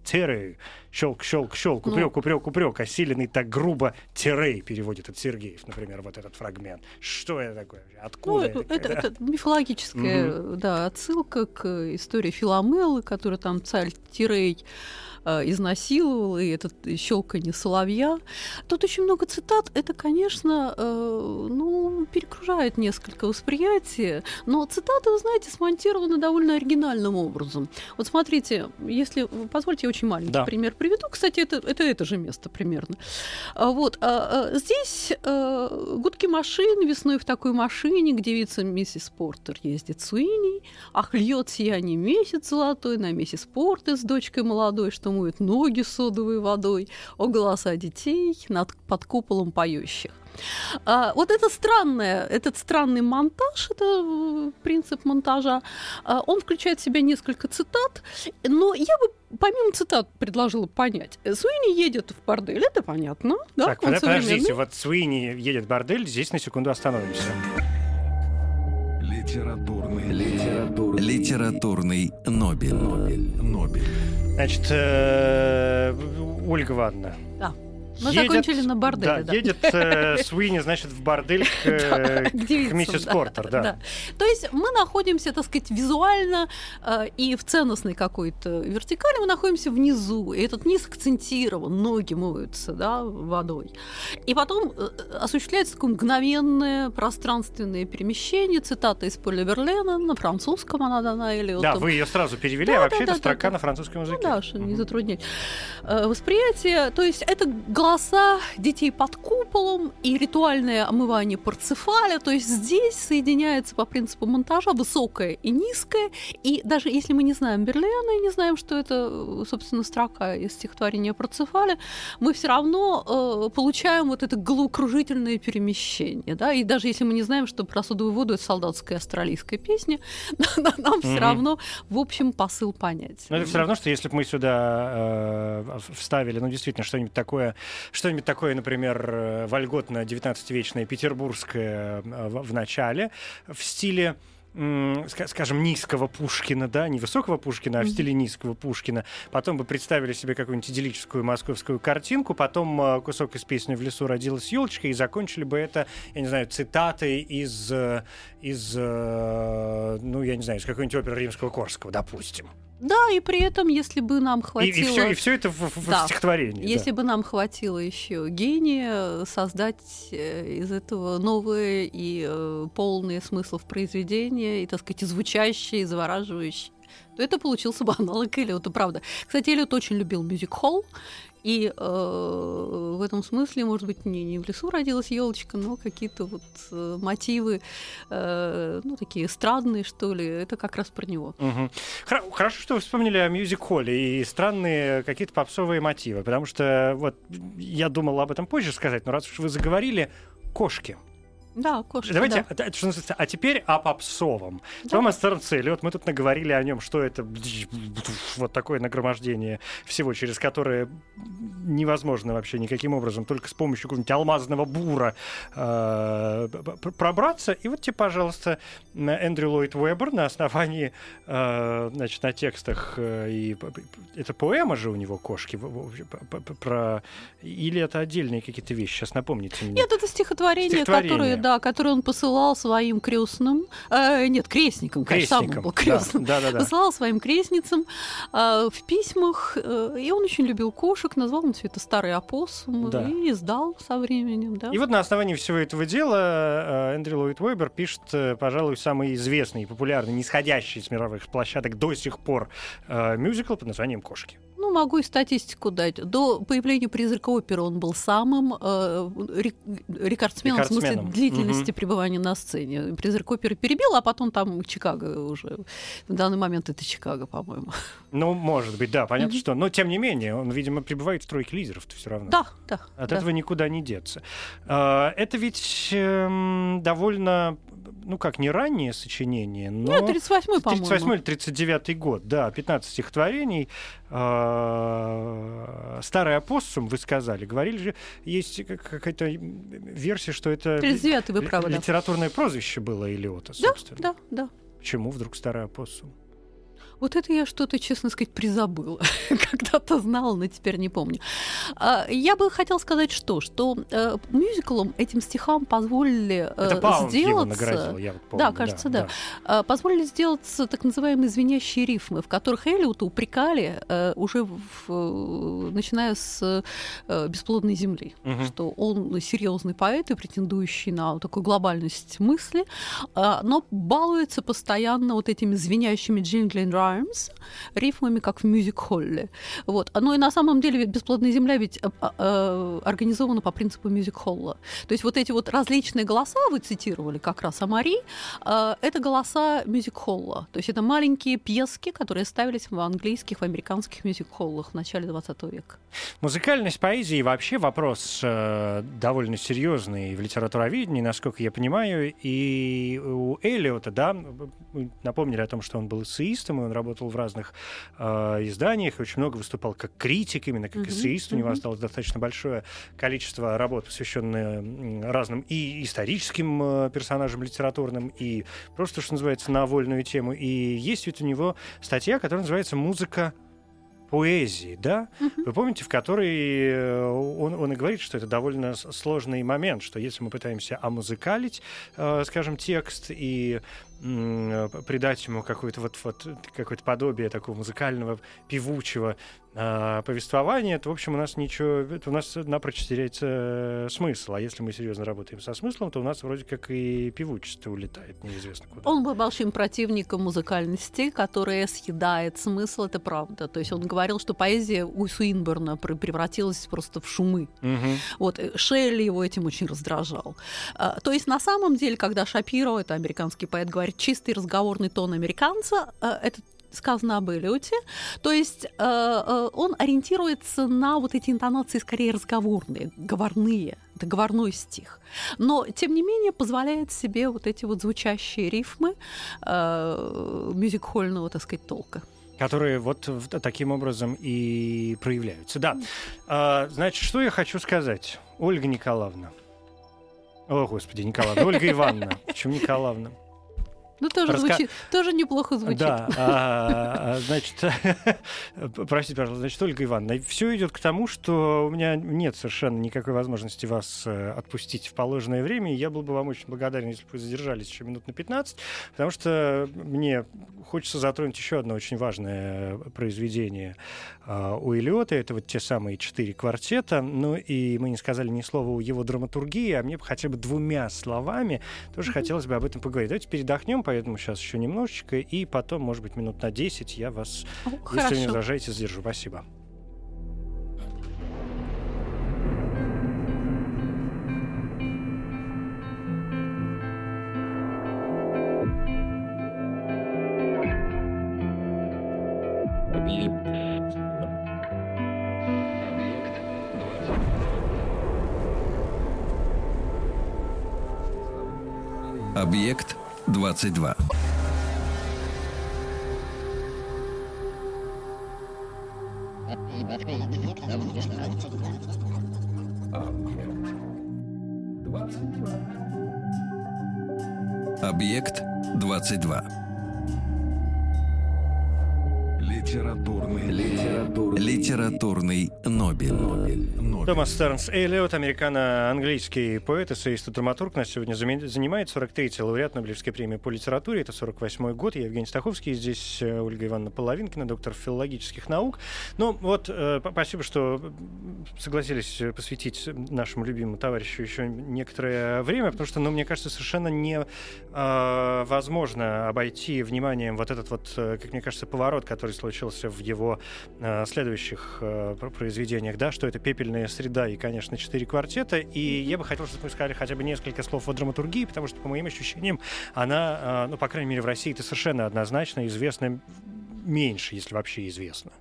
S2: Щелк, щелк, щелк,
S3: Ну.
S2: упрек, упрек, упрек, осиленный так грубо, тирей переводит от Сергеев, например, вот этот фрагмент. Что это такое? вообще?
S3: Ну,
S2: Откуда
S3: это,
S2: это?
S3: это- мифологическая да, отсылка к истории Филомелы, которую там царь Тирей изнасиловал, и этот щелканье соловья. Тут очень много цитат. Это, конечно, э, ну, перегружает несколько восприятия, но цитаты, вы знаете, смонтированы довольно оригинальным образом. Вот смотрите, если позвольте, я очень маленький
S2: Да.
S3: пример приведу. Кстати, это, это это же место примерно. А Вот, а, а, здесь э, гудки машин, весной в такой машине, где девица миссис Портер ездит с Уинни, ах, льет сияние месяц золотой на миссис Портер с дочкой молодой, что моет ноги содовой водой, о голоса детей над, под куполом поющих. А, вот это странное, этот странный монтаж, это э, принцип монтажа, а, он включает в себя несколько цитат, но я бы помимо цитат предложила понять. Суини едет в бордель, это понятно, да?
S2: Так,
S3: он
S2: подо- подождите, вот Суини едет в бордель, здесь на секунду остановимся.
S1: Литературный, литературный, литературный Нобель. Нобель. Нобель.
S2: Значит, э, Ольга Ивановна.
S3: Да. Мы
S2: едет-
S3: закончили на борделе,
S2: Да,
S3: да.
S2: едет э, Суини, значит, в бордель к, э,
S3: к
S2: миссис
S3: да,
S2: Портер, да.
S3: То есть мы находимся, так сказать, визуально э, и в ценностной какой-то вертикали мы находимся внизу, и этот низ акцентирован, ноги моются да, водой. И потом э, осуществляется такое мгновенное пространственное перемещение, цитата из Поля Верлена, на французском она дана Элиотом.
S2: Да, вы ее сразу перевели,
S3: Да,
S2: а
S3: да,
S2: вообще
S3: да,
S2: это строка
S3: да, да.
S2: на французском языке.
S3: Ну да, чтобы не
S2: Мгм.
S3: затруднять э, восприятие. То есть это голоса детей под куполом и ритуальное омывание парцефаля. То есть здесь соединяется по принципу монтажа высокое и низкое. И даже если мы не знаем Берлена и не знаем, что это, э, собственно, строка из стихотворения Парцефаля, мы все равно э, получаем вот это головокружительное перемещение. Да? И даже если мы не знаем, что про содовую воду это солдатская австралийская песня, нам все равно, в общем, посыл понять.
S2: Но это все равно, что если бы мы сюда э, вставили, ну, действительно, что-нибудь такое, что-нибудь такое, например, э, вольготно 19-вечное петербургское э, в, начале, в стиле скажем, низкого Пушкина, да, не высокого Пушкина, а в стиле низкого Пушкина. Потом бы представили себе какую-нибудь идиллическую московскую картинку, потом э, кусок из песни «В лесу родилась елочка» и закончили бы это, я не знаю, цитатой из, из ну, я не знаю, из какой-нибудь оперы Римского-Корского, допустим.
S3: Да, и при этом, если бы нам
S2: И,
S3: хватило...
S2: и, все, это в, в-
S3: Да.
S2: стихотворении. да.
S3: Если бы нам хватило еще гения создать э, из этого новые и э, полные смыслов произведения, и, так сказать, и звучащие, и завораживающие, то это получился бы аналог Эллиота, правда. Кстати, Эллиот очень любил мюзик-холл, и э, в этом смысле, может быть, не, не в лесу родилась елочка, но какие-то вот э, мотивы, э, ну, такие эстрадные, что ли, это как раз про него.
S2: Хра- Хорошо, что вы вспомнили о мюзик-холле и странные какие-то попсовые мотивы, потому что вот я думал об этом позже сказать, но раз уж вы заговорили, кошки.
S3: Да, кошка,
S2: Давайте,
S3: да.
S2: а, что называется, а теперь о попсовом.
S3: Да.
S2: Томас Тернцелли, вот мы тут наговорили о нем, что это вот такое нагромождение всего, через которое невозможно вообще никаким образом, только с помощью какого-нибудь алмазного бура э, пробраться. И вот тебе, пожалуйста, Эндрю Ллойд Уэббер на основании, э, значит, на текстах, э, и это поэма же у него «Кошки», про... или это отдельные какие-то вещи, сейчас напомните мне.
S3: Нет, это стихотворение,
S2: Стихотворение.
S3: которое, да, которое он посылал своим крестным, э, нет, крестникам, конечно, сам был крестным.
S2: Да, да, да.
S3: Посылал своим крестницам э, в письмах, э, и он очень любил кошек, назвал он все это старый опоссум
S2: Да.
S3: и издал со временем, да.
S2: И вот на основании всего этого дела э, Эндрю Ллойд Уэббер пишет, э, пожалуй, самый известный и популярный, нисходящий с мировых площадок до сих пор э, мюзикл под названием «Кошки».
S3: Ну, могу и статистику дать. До появления призрака оперы он был самым э, рек- рекордсменом, в смысле
S2: Рекордсменом.
S3: длительности
S2: Мгм.
S3: пребывания на сцене. Призрак оперы перебил, а потом там Чикаго уже. В данный момент это Чикаго, по-моему.
S2: Ну, может быть, да, понятно,
S3: Мгм.
S2: что. Но, тем не менее, он, видимо, пребывает в тройке лидеров все равно.
S3: Да, да.
S2: От
S3: да.
S2: этого никуда не деться. А, Это ведь эм, довольно, ну как, не раннее сочинение, но...
S3: Ну, 38-й, по-моему.
S2: 38 или 39 год, да, 15 стихотворений. А, Старый опоссум, вы сказали. Говорили же, есть как- какая-то версия, что это
S3: 39-й, вы правы, да.
S2: литературное прозвище было Илиота,
S3: Да,
S2: собственно.
S3: да, да.
S2: Почему вдруг старый опоссум?
S3: Вот это я что-то, честно сказать, призабыла. Когда-то знала, но теперь не помню. А, я бы хотела сказать что? Что э, мюзиклом этим стихам позволили
S2: э, это
S3: сделаться...
S2: Наградил, я
S3: помню, да, кажется, да. да. да. Позволили сделаться так называемые звенящие рифмы, в которых Эллиота упрекали э, уже в, начиная с «Бесплодной земли», угу. что он серьезный поэт и претендующий на такую глобальность мысли, э, но балуется постоянно вот этими звенящими джинглин Rhymes рифмами, как в мюзик-холле. Вот. Но и на самом деле «Бесплодная земля» ведь э, э, организована по принципу мюзик-холла. То есть вот эти вот различные голоса, вы цитировали как раз Амари, э, это голоса мюзик-холла. То есть это маленькие пьески, которые ставились в английских, в американских мюзик-холлах в начале 20 века.
S2: Музыкальность поэзии вообще вопрос э, довольно серьезный в литературоведении, насколько я понимаю. И у Эллиота, да, напомнили о том, что он был эссеистом, и он работал в разных э, изданиях, очень много выступал как критик, именно как эссеист. У него осталось достаточно большое количество работ, посвященных разным и историческим э, персонажам литературным, и просто, что называется, на вольную тему. И есть ведь у него статья, которая называется «Музыка поэзии, да? Uh-huh. Вы помните, в которой э, он, он и говорит, что это довольно сложный момент, что если мы пытаемся омузыкалить, э, скажем, текст и придать ему какое-то вот, вот какое-то подобие такого музыкального, певучего э, повествования, то, в общем, у нас ничего, у нас напрочь теряется э, смысл. А если мы серьезно работаем со смыслом, то у нас вроде как и певучество улетает неизвестно куда.
S3: Он был большим противником музыкальности, которая съедает смысл, это правда. То есть он говорил, что поэзия у Суинберна превратилась просто в шумы. Угу. Вот э, Шелли его этим очень раздражал. А, то есть на самом деле, когда Шапиро, это американский поэт, говорит чистый разговорный тон американца, э, это сказано об Эллиоте. То есть э, э, он ориентируется на вот эти интонации скорее разговорные, говорные. Это говорной стих. Но, тем не менее, позволяет себе вот эти вот звучащие рифмы э, мюзик-хольного, так сказать, толка
S2: которые вот таким образом и проявляются. Да. А, значит, что я хочу сказать, Ольга Николаевна. О, господи, Николаевна. Ольга Ивановна. Почему Николаевна?
S3: Ну, тоже, Раска... звучит, тоже неплохо звучит.
S2: Да, а, а, значит, простите, пожалуйста, значит, Ольга Ивановна, все идет к тому, что у меня нет совершенно никакой возможности вас э, отпустить в положенное время, и я был бы вам очень благодарен, если бы вы задержались еще минут на 15, потому что мне хочется затронуть еще одно очень важное произведение а, у Элиота, это вот те самые четыре квартета, ну и мы не сказали ни слова о его драматургии, а мне бы хотя бы двумя словами тоже хотелось бы об этом поговорить. Давайте передохнем, поэтому сейчас еще немножечко, и потом, может быть, минут на 10 я вас, О, если хорошо. не возражаете, задержу. Спасибо.
S1: Объект 22. Объект 22. Литературный, литературный Нобель. Нобель.
S2: Томас Стернс Эллиот, американо-английский поэт, эссеист и драматург, нас сегодня занимает 43-й лауреат Нобелевской премии по литературе. Это 48-й год. Я Евгений Стаховский. Здесь э, Ольга Ивановна Половинкина, доктор филологических наук. Ну вот, э, спасибо, что согласились посвятить нашему любимому товарищу еще некоторое время, потому что, ну, мне кажется, совершенно невозможно э, обойти вниманием вот этот вот, э, как мне кажется, поворот, который случился в его э, следующих э, произведениях, да, что это «Пепельная среда» и, конечно, «Четыре квартета». И я бы хотел, чтобы мы сказали хотя бы несколько слов о драматургии, потому что, по моим ощущениям, она, э, ну, по крайней мере, в России это совершенно однозначно известна меньше, если вообще известно.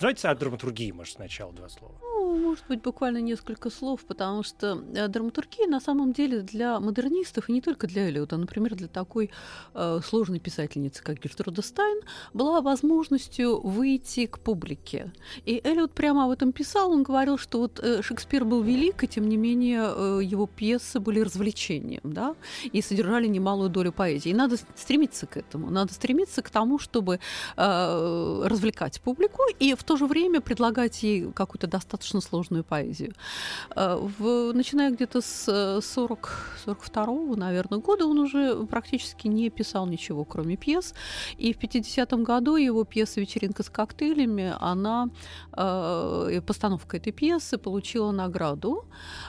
S2: Давайте о драматургии, может, сначала два слова.
S3: Может быть, буквально несколько слов, потому что э, драматургия на самом деле для модернистов, и не только для Эллиота, например, для такой э, сложной писательницы, как Гертруда Стайн, была возможностью выйти к публике. И Эллиот прямо об этом писал, он говорил, что вот э, Шекспир был велик, и тем не менее э, его пьесы были развлечением, да, и содержали немалую долю поэзии. И надо стремиться к этому, надо стремиться к тому, чтобы э, развлекать публику и в то же время предлагать ей какую-то достаточно сложную поэзию. Э, в, начиная где-то с 40, э, 42 наверное, года он уже практически не писал ничего, кроме пьес. И в 50-м году его пьеса «Вечеринка с коктейлями», она, э, постановка этой пьесы получила награду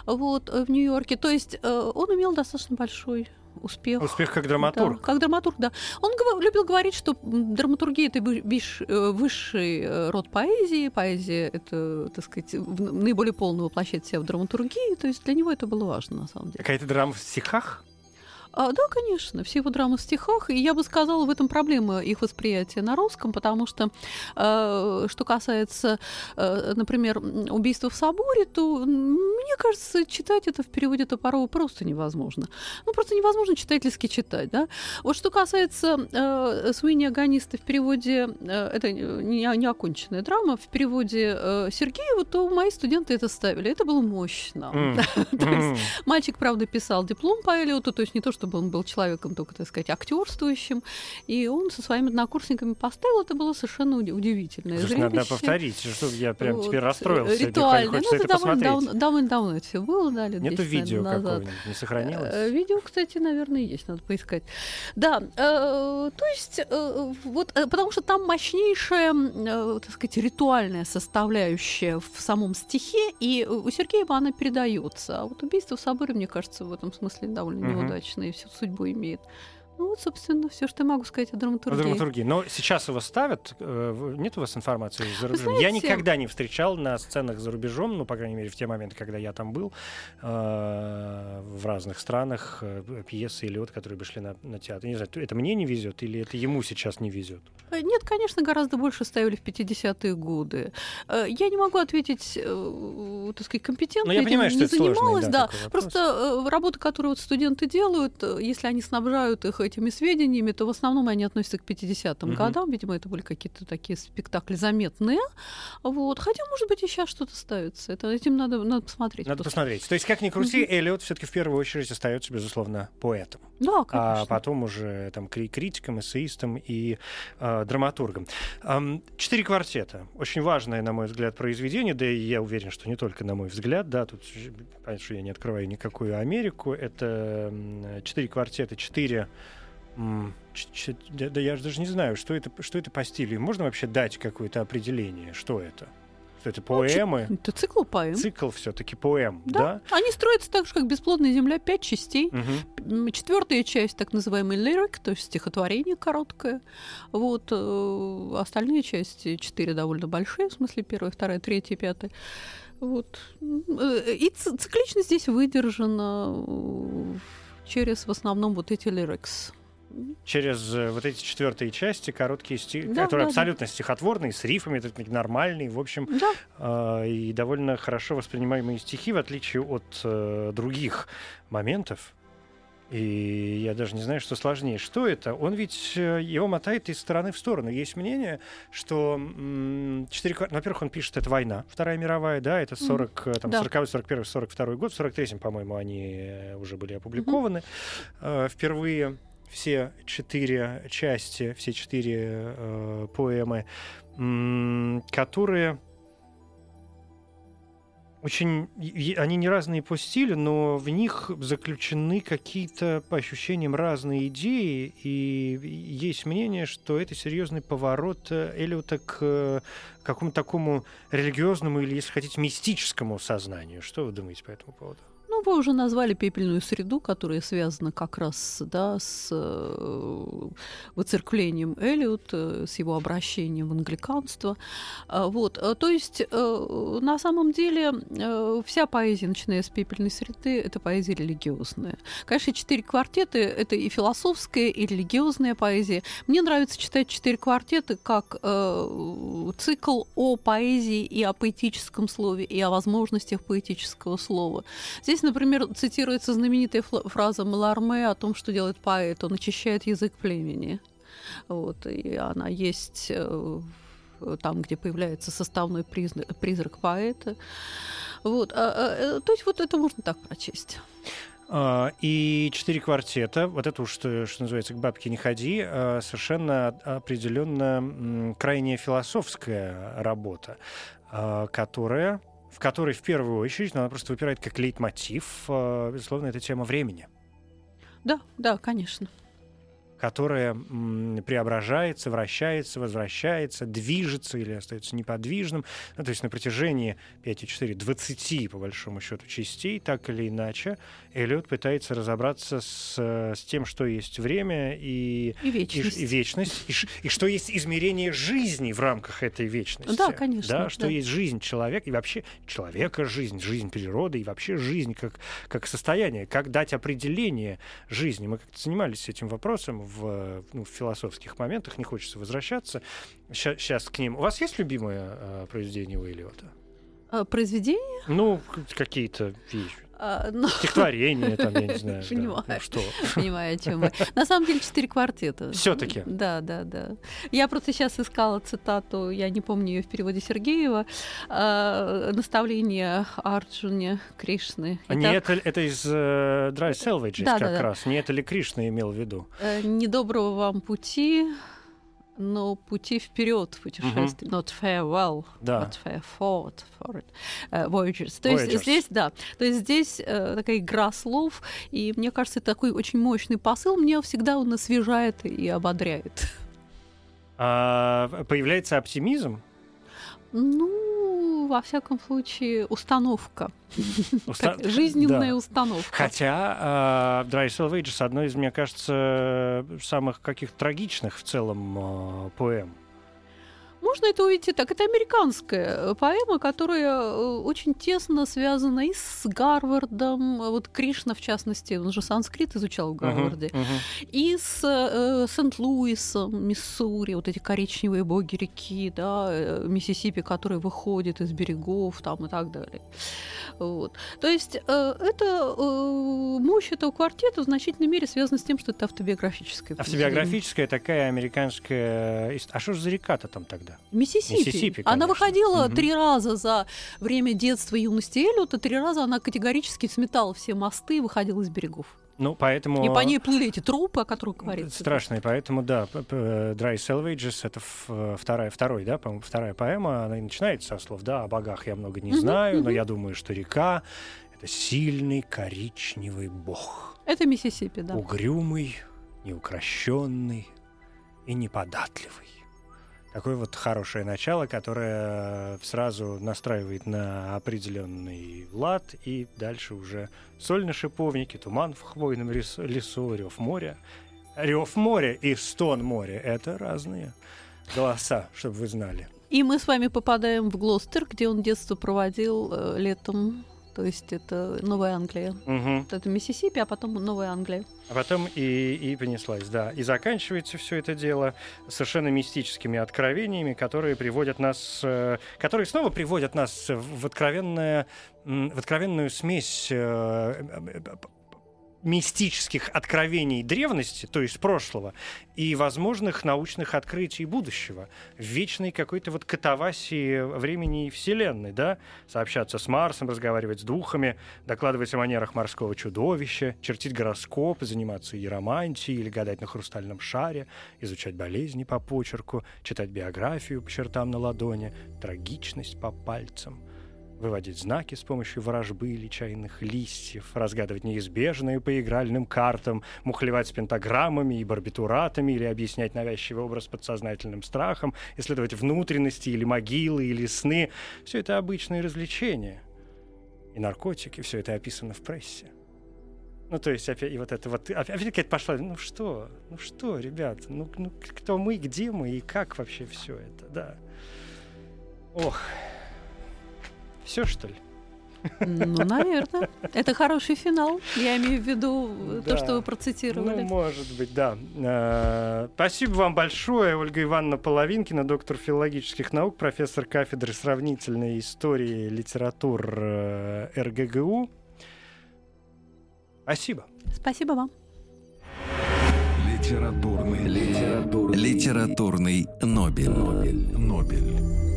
S3: вот, в Нью-Йорке. То есть он имел достаточно большой успех.
S2: Успех как драматург.
S3: Да, как драматург, да. Он любил говорить, что драматургия это э, высший э, род поэзии. Поэзия это, так сказать, наиболее полно воплощает себя в драматургии. То есть для него это было важно, на самом деле.
S2: Какая-то драма в стихах?
S3: А, да, конечно, все его драмы в стихах. И я бы сказала, в этом проблема их восприятия на русском, потому что, э, что касается, э, например, убийства в соборе, то, мне кажется, читать это в переводе Топорова просто невозможно. Ну, просто невозможно читательски читать, да. Вот что касается э, Суини Аганиста в переводе, э, это не, не оконченная драма, в переводе э, Сергеева, то мои студенты это ставили. Это было мощно.
S2: Mm.
S3: мальчик, правда, писал диплом по Элиоту, то есть не то, что чтобы он был человеком только, так сказать, актерствующим. И он со своими однокурсниками поставил. Это было совершенно удивительное
S2: Слушай,
S3: зрелище.
S2: Надо повторить, что я прям вот. теперь расстроился.
S3: Ритуально. Ну, это довольно давно, довольно давно это все было, да, лет
S2: Нету
S3: 10,
S2: видео
S3: назад.
S2: какого-нибудь, не сохранилось?
S3: Э, видео, кстати, наверное, есть, надо поискать. Да, э, то есть, э, вот, э, потому что там мощнейшая, э, так сказать, ритуальная составляющая в самом стихе, и у Сергеева она передается. А вот убийство в соборе, мне кажется, в этом смысле довольно uh-huh. Неудачное всю судьбу имеет. Ну вот, собственно, все, что я могу сказать о драматургии.
S2: О драматургии. Но сейчас его ставят. Э, нет у вас информации за рубежом? Знаете, я никогда не встречал на сценах за рубежом, ну, по крайней мере, в те моменты, когда я там был, э, в разных странах, э, пьесы или вот, которые бы шли на, на театр. Не знаю, это мне не везет или это ему сейчас не везет?
S3: Нет, конечно, гораздо больше ставили в 50-е годы. Я не могу ответить, так сказать, компетентно.
S2: Но я понимаю,
S3: не
S2: что это
S3: занималась,
S2: сложный,
S3: да.
S2: да
S3: Просто работы, которые вот студенты делают, если они снабжают их этими сведениями, то в основном они относятся к 50-м угу. годам. Видимо, это были какие-то такие спектакли заметные. Вот. Хотя, может быть, и сейчас что-то ставится. Это, этим надо, надо посмотреть.
S2: Надо просто. посмотреть. То есть, как ни крути, угу. Эллиот все-таки в первую очередь остается, безусловно, поэтом.
S3: Да, конечно.
S2: А потом уже там, критиком, эссеистом и э, драматургом. Эм, четыре квартета. Очень важное, на мой взгляд, произведение. Да и я уверен, что не только на мой взгляд. Да, тут понятно, что я не открываю никакую Америку. Это четыре квартета, четыре да я даже не знаю, что это, что это по стилю. Можно вообще дать какое-то определение, что это? Что это поэмы?
S3: Ну, это цикл поэм.
S2: Цикл все-таки поэм, да?
S3: да? Они строятся так же, как «Бесплодная земля», пять частей. Угу. Четвертая часть, так называемый лирик, то есть стихотворение короткое. Вот. Э, остальные части, четыре довольно большие, в смысле первая, вторая, третья, пятая. Вот. Э, и цикличность здесь выдержана э, через в основном вот эти лирикс
S2: через э, вот эти четвертые части, короткие стихи, да, которые да, абсолютно да. стихотворные, с рифами, нормальные, в общем, да. э, и довольно хорошо воспринимаемые стихи, в отличие от э, других моментов. И я даже не знаю, что сложнее. Что это? Он ведь э, его мотает из стороны в сторону. Есть мнение, что четыре... Ну, во-первых, он пишет, это война, Вторая мировая, да, это 40, mm. там, да. 40 41 42 год. В 43-м, по-моему, они уже были опубликованы mm-hmm. впервые все четыре части, все четыре э, поэмы, которые очень... Они не разные по стилю, но в них заключены какие-то, по ощущениям, разные идеи, и есть мнение, что это серьезный поворот э, Эллиота к э, какому-то такому религиозному или, если хотите, мистическому сознанию. Что вы думаете по этому поводу?
S3: В вы уже назвали пепельную среду, которая связана как раз да, с э, выцерквлением Эллиот, э, с его обращением в англиканство. А, вот. То есть, на самом деле, вся поэзия, начиная с пепельной среды, это поэзия религиозная. Конечно, четыре квартеты — это и философская, и религиозная поэзия. Мне нравится читать четыре квартеты как цикл о поэзии и о поэтическом слове, и о возможностях поэтического слова. Здесь, например, цитируется знаменитая фраза Маларме о том, что делает поэт. Он очищает язык племени. Вот, и она есть э, там, где появляется составной призрак поэта. Вот, а, а, э, то есть вот это можно так прочесть.
S2: А, и четыре квартета, вот это уж, что, что называется, к бабке не ходи, совершенно определенно крайне философская работа, которая в которой в первую очередь она просто выпирает как лейтмотив, безусловно, это тема времени.
S3: Да, да, конечно
S2: которое преображается, вращается, возвращается, движется или остается неподвижным. Ну, то есть на протяжении 5,4, 20, по большому счету, частей, так или иначе, Эллиот пытается разобраться с, с тем, что есть время и,
S3: и вечность,
S2: и, и, вечность и, и что есть измерение жизни в рамках этой вечности.
S3: Да, конечно.
S2: Да, что да. есть жизнь человека и вообще человека жизнь, жизнь природы и вообще жизнь как, как состояние, как дать определение жизни. Мы как-то занимались этим вопросом в, ну, в философских моментах, не хочется возвращаться. Сейчас к ним. У вас есть любимое э, произведение Уэллиота?
S3: А, произведение?
S2: Ну, какие-то вещи.
S3: А, но...
S2: Стихотворение, там, я не знаю.
S3: Понимаю.
S2: Да. Ну, что?
S3: Понимаю, о чем вы. На самом деле четыре квартета.
S2: Все-таки.
S3: Да, да, да. Я просто сейчас искала цитату, я не помню ее в переводе Сергеева, э, наставление Арджуне Кришны.
S2: А не это, это из э, Dry Salvage да, как да, раз. Да. Не это ли Кришна имел в виду?
S3: Э, недоброго вам пути, но пути вперед в путешествии, mm-hmm. not farewell,
S2: да.
S3: not fair forward for it, uh, voyagers. То voyagers. есть здесь, да, то есть здесь uh, такая игра слов, и мне кажется, такой очень мощный посыл, мне всегда он освежает и ободряет.
S2: А, появляется оптимизм?
S3: Ну, во всяком случае, установка. Уста... Жизненная да. установка.
S2: Хотя uh, Dry Salvage одной из, мне кажется, самых каких-то трагичных в целом uh, поэм.
S3: Можно это увидеть так. Это американская поэма, которая э, очень тесно связана и с Гарвардом. Вот Кришна, в частности, он же санскрит изучал в Гарварде. Uh-huh, uh-huh. И с э, Сент-Луисом, Миссури, вот эти коричневые боги реки, да, э, Миссисипи, который выходит из берегов там и так далее. Вот. То есть э, это э, мощь этого квартета в значительной мере связана с тем, что это автобиографическая.
S2: Автобиографическая такая американская... А что же за река-то там тогда?
S3: Миссисипи. Миссисипи она выходила угу. три раза за время детства и юности Эллиота. Три раза она категорически сметала все мосты и выходила из берегов.
S2: Ну, поэтому...
S3: И по ней плыли эти трупы, о которых говорится.
S2: Страшно, и поэтому, да, Dry Salvages — это вторая, второй, да, по-моему, вторая поэма, она и начинается со слов, да, о богах я много не знаю, mm-hmm. но я думаю, что река — это сильный коричневый бог.
S3: Это Миссисипи, да.
S2: Угрюмый, неукрощенный и неподатливый. Такое вот хорошее начало, которое сразу настраивает на определенный лад, и дальше уже соль на шиповнике, туман в хвойном лесу, лесу рев моря. Рев моря и стон моря — это разные голоса, чтобы вы знали.
S3: И мы с вами попадаем в Глостер, где он детство проводил э, летом то есть это Новая Англия.
S2: Угу.
S3: Это Миссисипи, а потом Новая Англия.
S2: А потом и, и понеслась, да. И заканчивается все это дело совершенно мистическими откровениями, которые приводят нас, э, которые снова приводят нас в откровенное, в откровенную смесь э, мистических откровений древности, то есть прошлого, и возможных научных открытий будущего, в вечной какой-то вот катавасии времени и Вселенной, да, сообщаться с Марсом, разговаривать с духами, докладывать о манерах морского чудовища, чертить гороскоп, заниматься иеромантией или гадать на хрустальном шаре, изучать болезни по почерку, читать биографию по чертам на ладони, трагичность по пальцам — выводить знаки с помощью ворожбы или чайных листьев, разгадывать неизбежные по игральным картам, мухлевать с пентаграммами и барбитуратами или объяснять навязчивый образ подсознательным страхом, исследовать внутренности или могилы или сны. Все это обычные развлечения. и наркотики, все это описано в прессе. Ну, то есть, опять, и вот это вот, опять какая-то пошла, ну что, ну что, ребят, ну, ну кто мы, где мы и как вообще все это, да. Ох, все что ли?
S3: Ну, наверное. Это хороший финал. Я имею в виду да. то, что вы процитировали.
S2: Ну, может быть, да. Э, спасибо вам большое, Ольга Ивановна Половинкина, доктор филологических наук, профессор кафедры сравнительной истории литератур э, РГГУ. Спасибо.
S3: Спасибо вам.
S1: Литературный, литературный, литературный Нобель. Нобель. Нобель.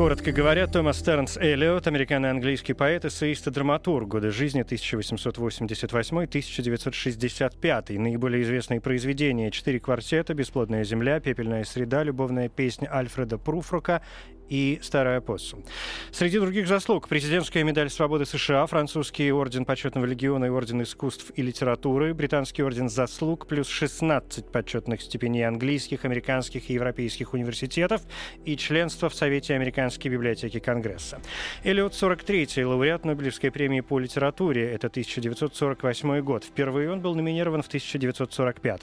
S2: Коротко говоря, Томас Тернс Эллиот, американо-английский поэт, эссеист и драматург, годы жизни 1888-1965. Наиболее известные произведения «Четыре квартета», «Бесплодная земля», «Пепельная среда», «Любовная песня» Альфреда Пруфрука и Старая опоссум. Среди других заслуг президентская медаль свободы США, французский орден почетного легиона и орден искусств и литературы, британский орден заслуг, плюс 16 почетных степеней английских, американских и европейских университетов и членство в Совете Американской библиотеки Конгресса. Эллиот 43-й лауреат Нобелевской премии по литературе. Это 1948 год. Впервые он был номинирован в 1945.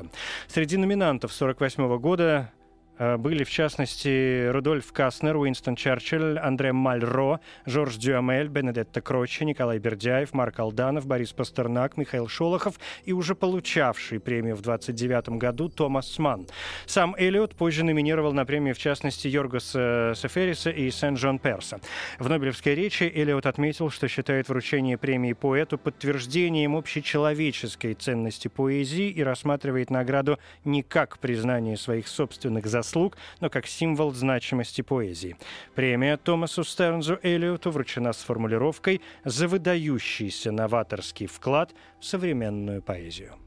S2: Среди номинантов 48 года были, в частности, Рудольф Каснер, Уинстон Черчилль, Андре Мальро, Жорж Дюамель, Бенедетта Крочи, Николай Бердяев, Марк Алданов, Борис Пастернак, Михаил Шолохов и уже получавший премию в 29 году Томас Ман. Сам Эллиот позже номинировал на премию, в частности, Йоргаса Сефериса и Сен-Джон Перса. В Нобелевской речи Эллиот отметил, что считает вручение премии поэту подтверждением общечеловеческой ценности поэзии и рассматривает награду не как признание своих собственных заслуг, заслуг, но как символ значимости поэзии. Премия Томасу Стернзу Эллиоту вручена с формулировкой «За выдающийся новаторский вклад в современную поэзию».